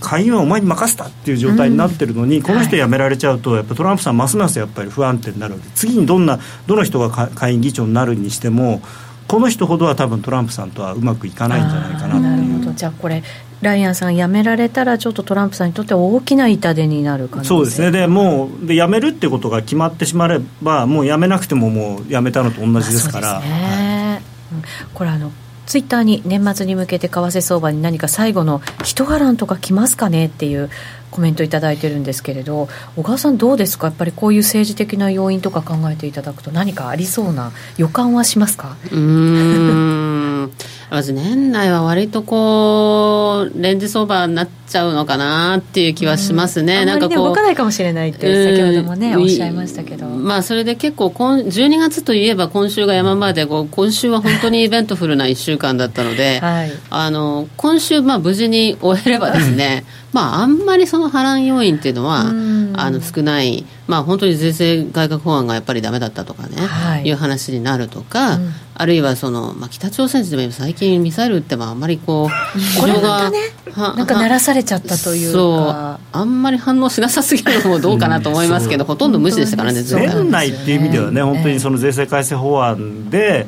下院はお前に任せたっていう状態になってるのに、うん、この人辞められちゃうと、やっぱトランプさん、ますますやっぱり不安定になるわけ次にどんなどの人が下院議長になるにしても、この人ほどは多分トランプさんとはうまくいかないんじゃないかなっていう。じゃあこれライアンさん辞められたらちょっとトランプさんにとって大きな痛手になるかそうですね。でもうで辞めるってことが決まってしまえばもう辞めなくてももう辞めたのと同じですから、ね。はい、これあのツイッターに年末に向けて為替相場に何か最後の一波乱とか来ますかねっていうコメント頂いてるんですけれど小川さんどうですか？やっぱりこういう政治的な要因とか考えていただくと何かありそうな予感はしますか？うん。まず年内は割とこうレンジ相場になっちゃうのかなっていう気はしますね、うん、なんかこう動かないかもしれないって先ほどもね、おっしゃいましたけど。まあそれで結構今12月といえば今週が山場でこう今週は本当にイベントフルな1週間だったので、はい、あの今週まあ無事に終えればですねまあ、あんまりその波乱要因っていうのは、あの少ない、まあ、本当に税制改革法案がやっぱりだめだったとかね、はい、いう話になるとか、うん、あるいはその、まあ、北朝鮮でも最近ミサイル撃ってもあんまりこう、これが、ね、なんか鳴らされちゃったというか。あんまり反応しなさすぎるのもどうかなと思いますけど、うん、ほとんど無視でしたからね、年内っていう意味ではね、本当にその税制改正法案で、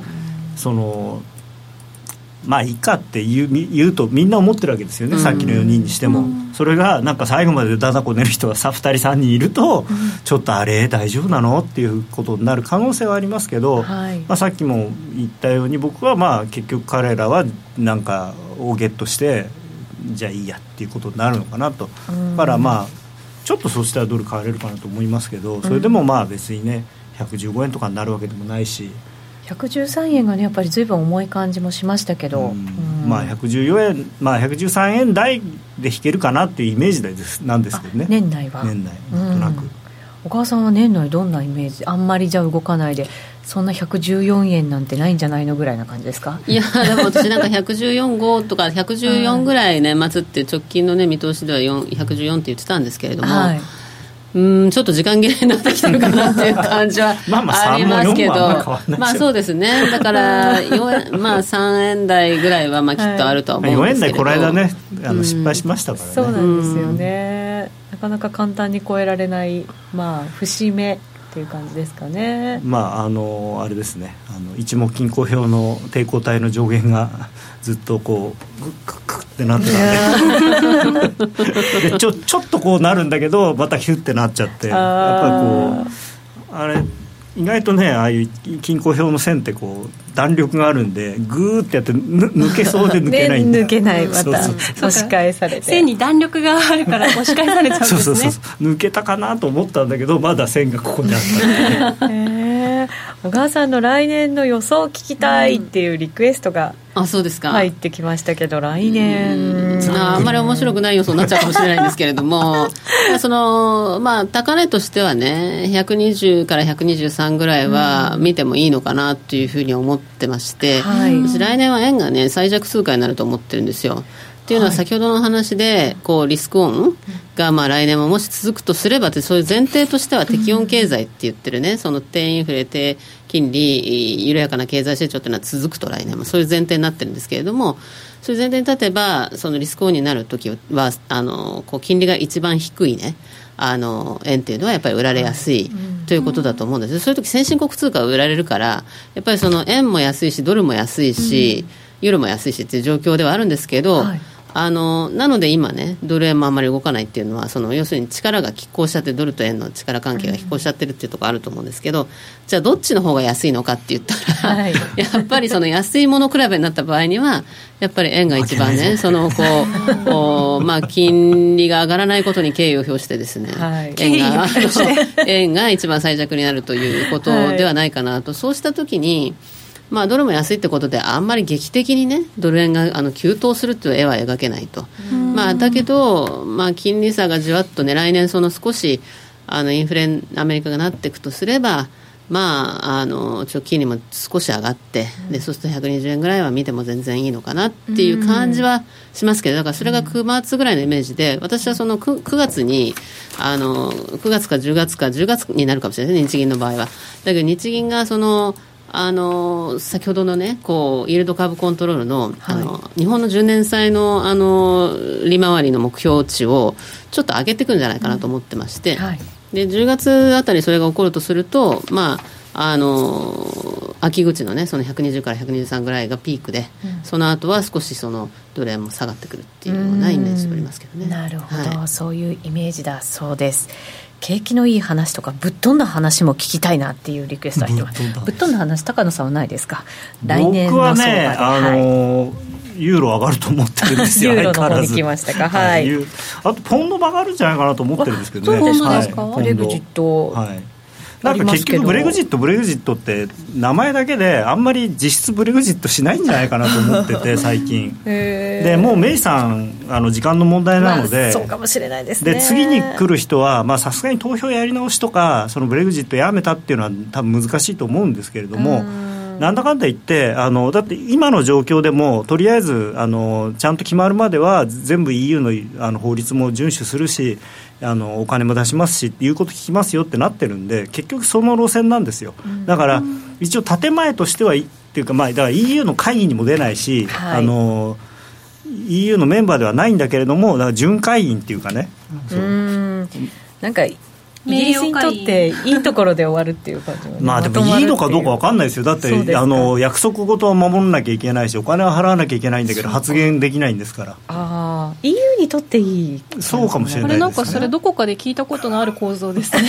そのまあいいかって言う言うとみんな思ってるわけですよね、さっきの4人にしても、それがなんか最後までだだこねる人がさ2人3人いると、ちょっとあれ大丈夫なのっていうことになる可能性はありますけど、はい、まあ、さっきも言ったように僕はまあ結局彼らはなんかをゲットしてじゃあいいやっていうことになるのかなと、だからまあちょっとそしたらドル買われるかなと思いますけどそれでもまあ別にね115円とかになるわけでもないし。113円がねやっぱりずいぶん重い感じもしましたけど、うん。まあ114円まあ113円台で引けるかなっていうイメージですなんですけどね。年内は。年内なんとなく、お母さんは年内どんなイメージ？あんまりじゃ動かないで。そんな114円なんてないんじゃないのぐらいな感じですか？いやでも私なんか114号とか114ぐらい年末って直近のね見通しでは114って言ってたんですけれども、はいうんちょっと時間切れになってきてるかなっていう感じは ありますけど。まあそうですね。だから まあ3円台ぐらいはまあきっとあるとは思うんですけど、4円台この間ねあの失敗しましたからね、そうなんですよね、なかなか簡単に超えられないまあ節目っていう感じですかね。まああのあれですね。あの一目均衡表の抵抗体の上限が ずっとこうグッグッってなってたんで。でちょちょっとこうなるんだけどまたヒュッてなっちゃって。やっぱりこうあれ意外とねああいう均衡表の線ってこう弾力があるんでグーってやって抜けそうで抜けないんで、ね、抜けないまた押し返されて線に弾力があるから押し返されちゃうんですね。そうそうそう。抜けたかなと思ったんだけどまだ線がここにあったへえ 小川さんの来年の予想聞きたいっていうリクエストがあそうですか。入ってきましたけど来年。ああんまり面白くない予想になっちゃうかもしれないんですけれども。そのまあ高値としてはね120から123ぐらいは見てもいいのかなっていうふうに思ってまして、はい、来年は円がね最弱通貨になると思ってるんですよっていうのは先ほどの話でこうリスクオンがまあ来年ももし続くとすればってそういう前提としては適温経済って言ってるね。その低インフレ低金利緩やかな経済成長というのは続くと来年も。そういう前提になってるんですけれどもそういう前提に立てばそのリスクオンになるときはあのこう金利が一番低いね。あの円っていうのはやっぱり売られやすい、ということだと思うんです。そういう時先進国通貨が売られるからやっぱりその円も安いしドルも安いし、ユーロも安いしっていう状況ではあるんですけど、はいあのなので今ね、ドル円もあんまり動かないっていうのは、その要するに力が拮抗しちゃって、ドルと円の力関係が拮抗しちゃってるっていうところあると思うんですけど、じゃあ、どっちの方が安いのかって言ったら、はい、やっぱりその安いもの比べになった場合には、やっぱり円が一番ね、そのこうこう、まあ、金利が上がらないことに敬意を表してですね、はい、円が 円が一番最弱になるということではないかなと、そうしたときに、まあ、ドルも安いってことであんまり劇的にねドル円があの急騰するっていう絵は描けないと、まあ、だけど、まあ、金利差がじわっとね来年その少しあのインフレアメリカがなっていくとすればまあ、あの直近にも少し上がって、でそうすると120円ぐらいは見ても全然いいのかなっていう感じはしますけど、だからそれが9月ぐらいのイメージで、私はその 9, 9月にあの、9月か10月か、10月になるかもしれないですね、日銀の場合は。だけど日銀がそのあの先ほどのねこうイールド株コントロールのはい、あの日本の10年債のあの利回りの目標値をちょっと上げていくんじゃないかなと思ってまして、うんはい、で10月あたりそれが起こるとするとまああの秋口のねその120から123ぐらいがピークで、うん、その後は少しそのドル円も下がってくるっていうようなイメージがありますけどね。なるほど、はい、そういうイメージだそうです景気のいい話とかぶっ飛んだ話も聞きたいなっていうリクエストが来てます。ぶっ飛んだ話。高野さんはないですか？来年の僕はね、あのーはい。ユーロ上がると思ってるんですよ、ユーロの方に来ましたか、はい、あとポンドも上がるんじゃないかなと思ってるんですけどね、そうですか、ブレグジット、はいなんか結局ブレグジットブレグジットって名前だけであんまり実質ブレグジットしないんじゃないかなと思ってて 最近。でもうメイさんあの時間の問題なので、まあ、そうかもしれないですね。で次に来る人はさすがに投票やり直しとかそのブレグジットやめたっていうのは多分難しいと思うんですけれどもなんだかんだ言ってあのだって今の状況でもとりあえずあのちゃんと決まるまでは全部 EU のあの法律も遵守するしあのお金も出しますし言うこと聞きますよってなってるんで結局その路線なんですよ、だから一応建前としてはっていうか、まあ、だから EU の会議にも出ないし、はい、あの EU のメンバーではないんだけれどもだから準会員っていうかね。そうなんかイギリスにとっていいところで終わるっていう感じ、ね、まあでもいいのかどうか分かんないですよ。だってあの約束事は守らなきゃいけないしお金は払わなきゃいけないんだけど発言できないんですから。ああ EU にとっていいそうかもしれないです、ね、なんかそれどこかで聞いたことのある構造ですね。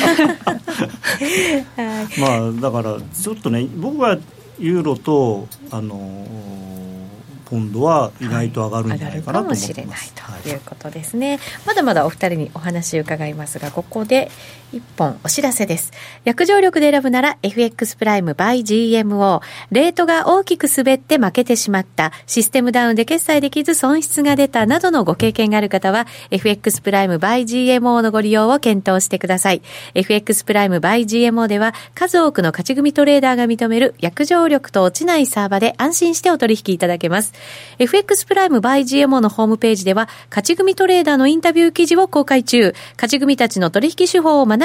はい、まあだからちょっとね僕はユーロとあのポンドは意外と上がるんじゃないかなと思ってます、はい、上がるかもしれないということですね、はい、まだまだお二人にお話伺いますがここで一本お知らせです。約定力で選ぶなら FX プライム by GMO レートが大きく滑って負けてしまった。システムダウンで決済できず損失が出た。などのご経験がある方は FX プライム by GMO のご利用を検討してください。FX プライム by GMO では数多くの勝ち組トレーダーが認める約定力と落ちないサーバで安心してお取引いただけます。FX プライム by GMO のホームページでは、勝ち組トレーダーのインタビュー記事を公開中。勝ち組たちの取引手法を学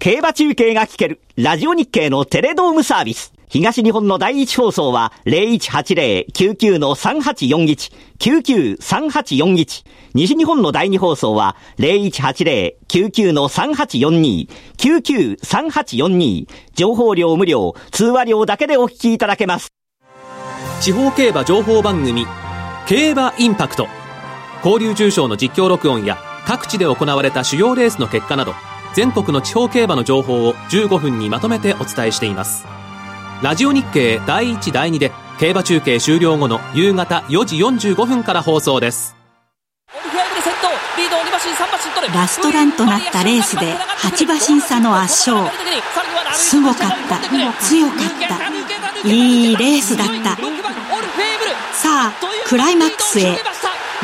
競馬中継が聞けるラジオ日経のテレドームサービス。東日本の第一放送は0180-99-3841、99-3841。西日本の第二放送は0180-99-3842、99-3842。情報量無料、通話料だけでお聞きいただけます。地方競馬情報番組、競馬インパクト。交流重賞の実況録音や各地で行われた主要レースの結果など、全国の地方競馬の情報を15分にまとめてお伝えしています。ラジオ日経第1第2で競馬中継終了後の夕方4時45分から放送です。ラストランとなったレースで8馬身差の圧勝。すごかった。強かった。いいレースだった。さあクライマックスへ。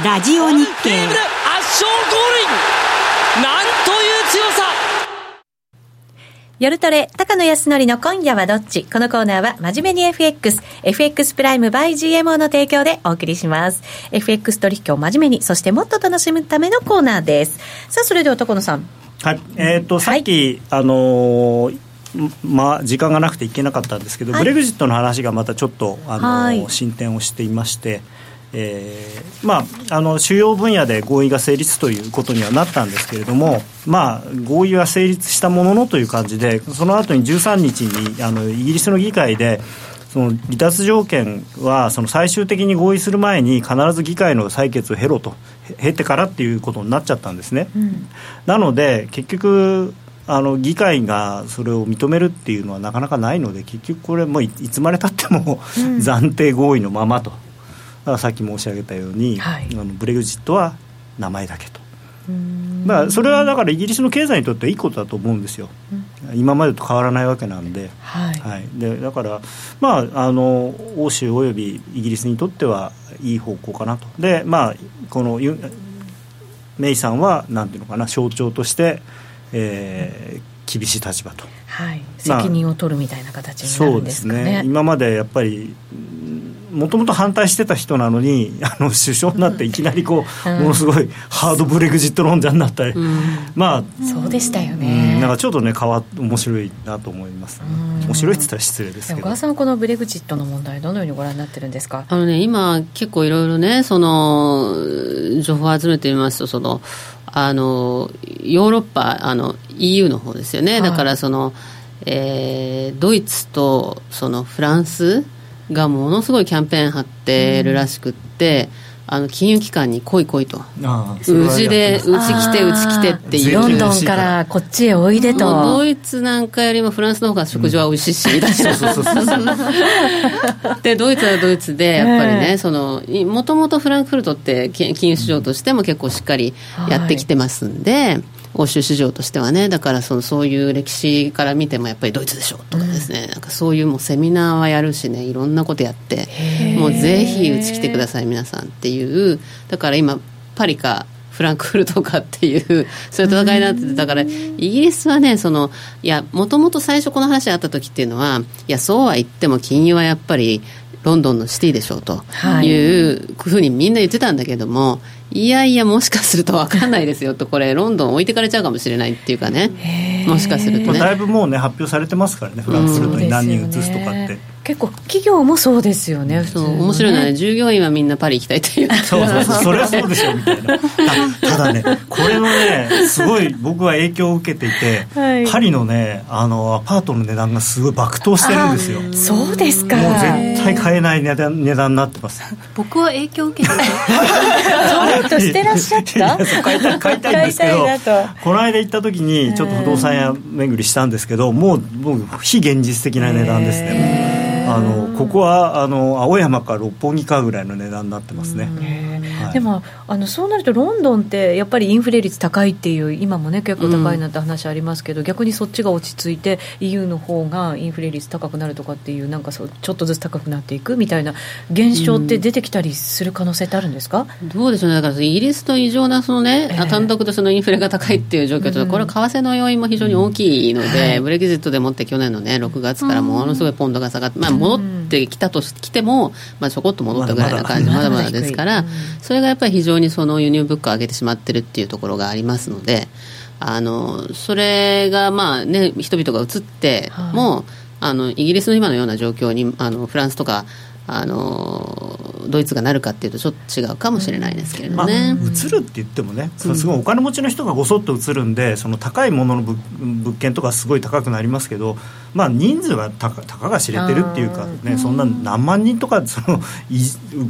ラジオ日経。圧勝ゴールインなんという強さ夜トレ、高野康則の今夜はどっち？このコーナーは真面目に FX、FX プライム by GMO の提供でお送りします。FX 取引を真面目に、そしてもっと楽しむためのコーナーです。さあ、それでは高野さん。はい。えっ、ー、と、さっき、はい、あのーまあ、時間がなくていけなかったんですけど、はい、ブレグジットの話がまたちょっと、あのー、進展をしていまして、えーまあ、あの主要分野で合意が成立ということにはなったんですけれども、まあ、合意は成立したもののという感じでその後に13日にあのイギリスの議会でその離脱条件はその最終的に合意する前に必ず議会の採決を経ろと経てからっていうことになっちゃったんですね。うん、なので結局あの議会がそれを認めるっていうのはなかなかないので結局これもういつまでたっても、暫定合意のままとさっき申し上げたように、はい、あのブレグジットは名前だけと。まあ、それはだからイギリスの経済にとってはいいことだと思うんですよ、うん、今までと変わらないわけなんで,、はい。はい、でだから、まあ、あの欧州およびイギリスにとってはいい方向かなと。で、まあ、このメイさんはなんていうのかな象徴として、えー、厳しい立場と、はい、責任を取るみたいな形になるんですかね,、まあ、ね。今までやっぱりもともと反対してた人なのにあの首相になっていきなりこう、うん、ものすごいハードブレグジット論者になったり、うん、まあそうでしたよね、うん、なんかちょっとね変わ面白いなと思います、ね、面白いって言ったら失礼ですけど。小川さんはこのブレグジットの問題どのようにご覧になってるんですか？あのね今結構いろいろねその情報を集めてみますとそのあのヨーロッパあの EU の方ですよね、だからその、えー、ドイツとそのフランスがものすごいキャンペーン張ってるらしくって、うん。あの金融機関に来い来いと、うちで、うち来て、うち来てっていう、ロンドンからこっちへおいでと、ドイツなんかよりもフランスの方が食事は美味しいし、で、ドイツはドイツで、やっぱりね、もともとフランクフルトって金融市場としても結構しっかりやってきてますんで。はい欧州市場としてはねだからそのそういう歴史から見てもやっぱりドイツでしょとかですね、うん、なんかそういうもうセミナーはやるしねいろんなことやってもうぜひうち来てください皆さんっていう。だから今パリかフランクフルトかっていうそういう戦いになっててだからイギリスはねそのいやもともと最初この話があった時っていうのはいやそうは言っても金融はやっぱりロンドンのシティでしょうというふうにみんな言ってたんだけども、いやいや、もしかすると分かんないですよと、これ、ロンドン置いてかれちゃうかもしれないっていうかね、もしかするとね。だいぶもうね、発表されてますからね、フランスルトに何人移すとかって。結構企業もそうですよねそう面白いのはね従業員はみんなパリ行きたいっていう。そうそうそうそれはそうでしょみたいな。ただねこれのねすごい僕は影響を受けていて、はい、パリのねあのアパートの値段がすごい爆投してるんですよ。そうですか。もう絶対買えない値段値段になってます。僕は影響を受けてる としてらっしゃった買いたい。買いたいんですけどこの間行った時にちょっと不動産屋巡りしたんですけどもうもう非現実的な値段ですねあのここはあの青山か六本木かぐらいの値段になってますね。はい、でもあのそうなるとロンドンってやっぱりインフレ率高いっていう今もね結構高いなんて話ありますけど、うん、逆にそっちが落ち着いて EU の方がインフレ率高くなるとかっていうなんかそうちょっとずつ高くなっていくみたいな現象って出てきたりする可能性ってあるんですか、うん、どうでしょうね。だからイギリスと異常なそのね、えー、単独でそのインフレが高いっていう状況と、うん、これは為替の要因も非常に大きいので、はい、ブレグジットでもって去年のね6月からものすごいポンドが下がって、まあ、戻ってきたと来ても、まあ、ちょこっと戻ったぐらいな感じまだまだですから、それがやっぱり非常にその輸入物価を上げてしまってるっていうところがありますのであのそれがまあね人々が移っても、はい、あのイギリスの今のような状況にあのフランスとかあのドイツがなるかっていうとちょっと違うかもしれないですけれどね、まあ、移るって言ってもね、すごいお金持ちの人がごそっと移るんでその高いものの物件とかすごい高くなりますけど、まあ、人数がたかたかが知れてるっていうかねそんな何万人とか その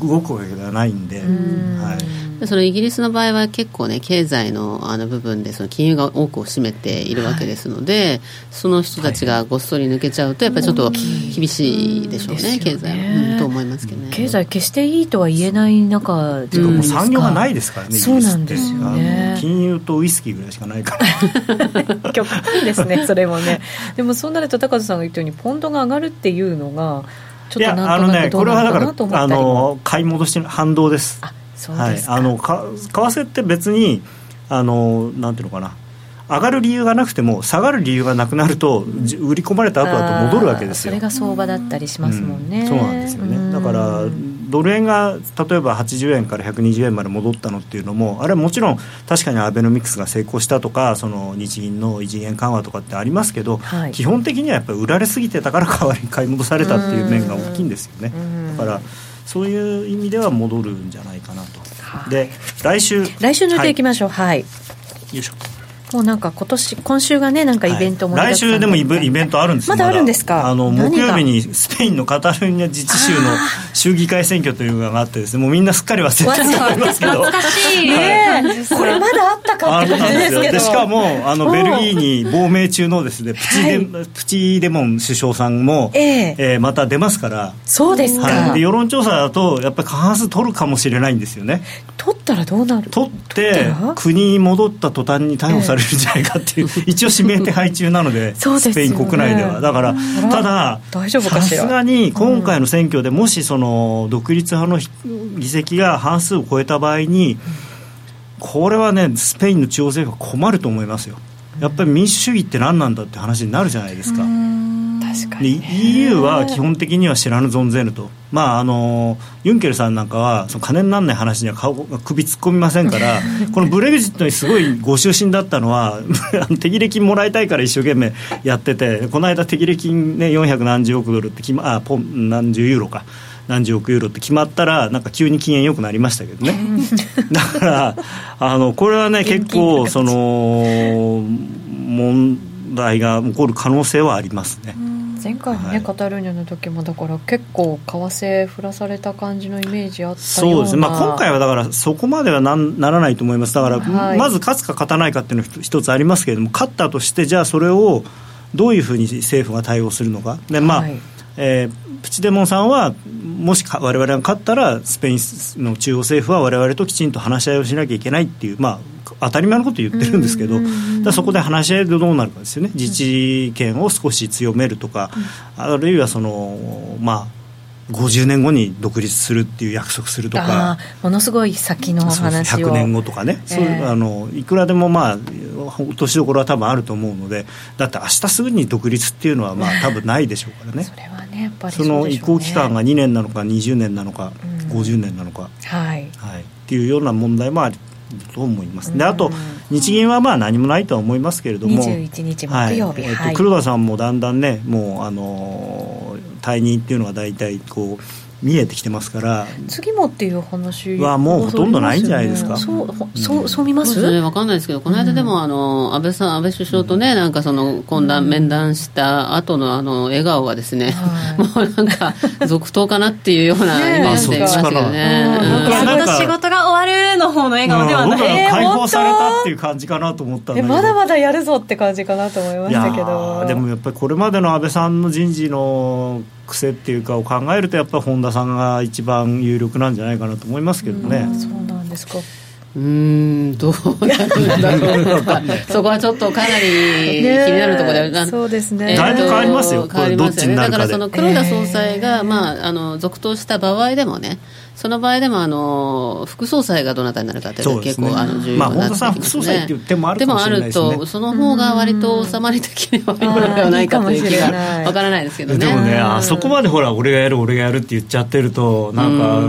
動くわけではないんで。はい。そのイギリスの場合は結構ね経済のあの部分でその金融が多くを占めているわけですので、はい、その人たちがごっそり抜けちゃうとやっぱりちょっと厳しいでしょうね、ね。経済は、うん、と思いますけどね。経済決していいとは言えない中でも産業がないですからねそうなんですよね。金融とウイスキーぐらいしかないから。極端ですねそれもね。でもそうなると高田さんが言ったようにポンドが上がるっていうのがちょっとなんとなくどうなのかなと思ったりも、ね、あの買い戻しの反動です。あはい、あのか為替って別にあのなんていうのかな。上がる理由がなくても下がる理由がなくなると、うん、売り込まれた後だと戻るわけですよ。それが相場だったりしますもんね、うん、そうなんですよね。だからドル円が例えば80円から120円まで戻ったのっていうのもあれはもちろん確かにアベノミクスが成功したとかその日銀の異次元緩和とかってありますけど、はい、基本的にはやっぱり売られすぎてたから代わりに買い戻されたっていう面が大きいんですよね。だからそういう意味では戻るんじゃないかなと。で来週来週の予定い。きましょう。はい、よいしょもうなんか今年今週がねなんかイベントも、はい、来週でもイベントあるんですまだあるんですか？あの木曜日にスペインのカタルーニャ自治州の州議会選挙というのがあってですねもうみんなすっかり忘れてると思いますけど。懐かしい、ね、これまだあったかって感じですけど。でしかもあのベルギーに亡命中のですねプチデ、はい、プチデモン首相さんも、えー、えー、また出ますから。そうですか、はい、で世論調査だとやっぱり過半数取るかもしれないんですよね。取ったらどうなる？取って国に戻った途端に逮捕されるんじゃないかっていう、えー、一応指名手配中なので スペイン国内では。だからたださすがに今回の選挙でもしその独立派の議席が半数を超えた場合にこれはねスペインの中央政府は困ると思いますよ。やっぱり民主主義って何なんだって話になるじゃないですか。確かに、ね、EU は基本的には知らぬ存ぜぬと、まあ、あのユンケルさんなんかはその金にならない話には顔首突っ込みませんから このブレグジットにすごいご就寝だったのは 適齢金もらいたいから一生懸命やっててこの間適齢金、ね、400何十億ドルって決、ま、あポン何十ユーロか。何十億ユーロって決まったらなんか急に機嫌よくなりましたけどね。だからあのこれはね結構その問題が起こる可能性はありますね。前回のね、はい、カタルーニャの時もだから結構為替振らされた感じのイメージあったそうですね、まあ、今回はだからそこまではなならないと思います。だから、はい、まず勝つか勝たないかっていうのは一つありますけれども勝ったとしてじゃあそれをどういうふうに政府が対応するのか。でまあ、はい、えープチデモンさんはもしわれわれが勝ったらスペインの中央政府はわれわれときちんと話し合いをしなきゃいけないっていう、まあ、当たり前のこと言ってるんですけど、だそこで話し合いでどうなるかですよね、自治権を少し強めるとか、あるいはその、まあ、50年後に独立するっていう約束するとか。ものすごい先の話を。100年後とかね、えー、そうあのいくらでもまあ落としどころは多分あると思うのでだって明日すぐに独立っていうのはまあ多分ないでしょうからね。それはねやっぱりそ、ね,、の移行期間が2年なのか20年なのか、うん、50年なのか、はい、はい、っていうような問題もあると思います、であと日銀はまあ何もないとは思いますけれども。21日木曜日、はい。えー、と黒田さんもだんだんねもうあの退任っていうのは大体こう見えてきてますから。次もっていう話はもうほとんどないんじゃないですか、そうそうそう見ます？そうね。分かんないですけどこの間でも、あの安倍さん安倍首相とねなんかその懇談、面談した後のあの笑顔はですね、もうなんか続投かなっていうような イメージでいますよね仕事が終わるの方の笑顔ではない、えー、解放されたっていう感じかなと思ったんだまだまだやるぞって感じかなと思いましたけど。でもやっぱりこれまでの安倍さんの人事の癖っていうかを考えるとやっぱり本田さんが一番有力なんじゃないかなと思いますけどね。うそうなんですか。うんどうなるんだろう。か そこはちょっとかなり気になるところで、ね、そうですね、だいぶ変わりますよ。変わりますよね。だからその黒田総裁が、まあ、あの続投した場合でもねその場合でもあの副総裁がどなたになるかというのは結構、あの重要になってきますね、まあ、本田さん副総裁っていう手もあるかもしれないですね。でもあるとその方が割と収まり的にはいいのではないかという気がわからないですけどね。でもねあそこまでほら俺がやる俺がやるって言っちゃってるとなんか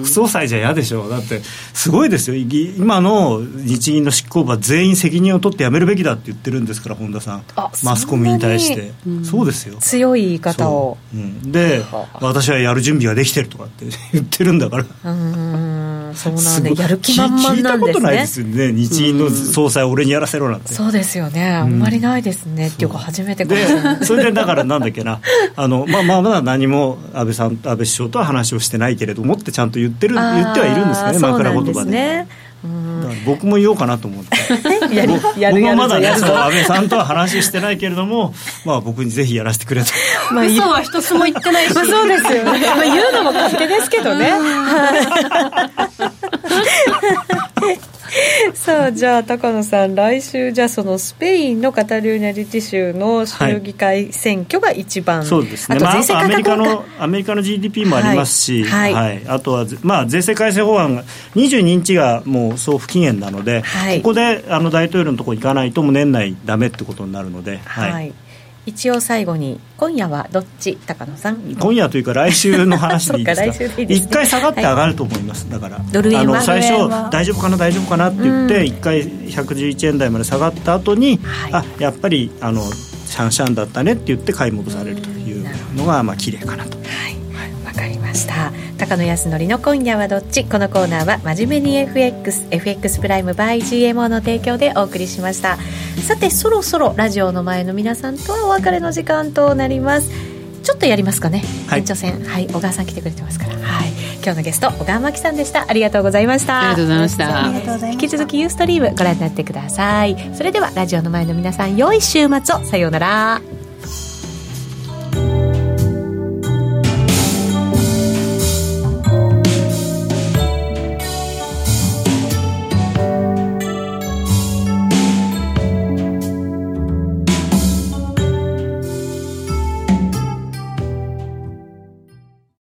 副総裁じゃ嫌でしょだってすごいですよ。今の日銀の執行部は全員責任を取って辞めるべきだって言ってるんですから本田さん。マスコミに対して、そうですよ。強い言い方を、う。ん、で私はやる準備ができてるとかって言ってるんだから。うんそうなんでやる気満々なんですね。聞いたことないですよね日銀の総裁俺にやらせろなんて。そうですよね。あんまりないですね、っていうか初めてでそれでだからなんだっけな。あの、まあ、まあまだ何も安倍さん安倍首相とは話をしてないけれどもってちゃんと言ってる言ってはいるんですね枕言葉で。ね僕も言おうかなと思って。僕はまだね安倍さんとは話してないけれども、まあ、僕にぜひやらせてくれと、まあ、嘘は一つも言ってないし、まあ、そうですよね、まあ、言うのも勝手ですけどね さあじゃあ高野さん来週じゃあそのスペインのカタルーニャ自治州の州議会選挙が一番、はい、そうですね。あと税制改正法案、まあ、アメリカの GDP もありますし、はい、はい、あとは、まあ、税制改正法案が22日がもう送付期限なので、はい、ここであの大統領のところに行かないともう年内だめってことになるので。はい一応最後に今夜はどっち？高野さん。今夜というか来週の話でいいですか？一、ね、回下がって上がると思います、はい、だからドル円は。最初大丈夫かな大丈夫かなって言って一回111円台まで下がった後に、はい、あやっぱりあのシャンシャンだったねって言って買い戻されるというのがまあ綺麗かなと。はいした。高野康則の今夜はどっち？このコーナーは真面目に FXFX プライム by GMO の提供でお送りしました。さてそろそろラジオの前の皆さんとはお別れの時間となります。ちょっとやりますかね、はい、延長戦。はい小川さん来てくれてますから。はい。今日のゲスト小川真紀さんでした。ありがとうございました。ありがとうございました。引き続きユーストリームご覧になってください。それではラジオの前の皆さん良い週末を。さようなら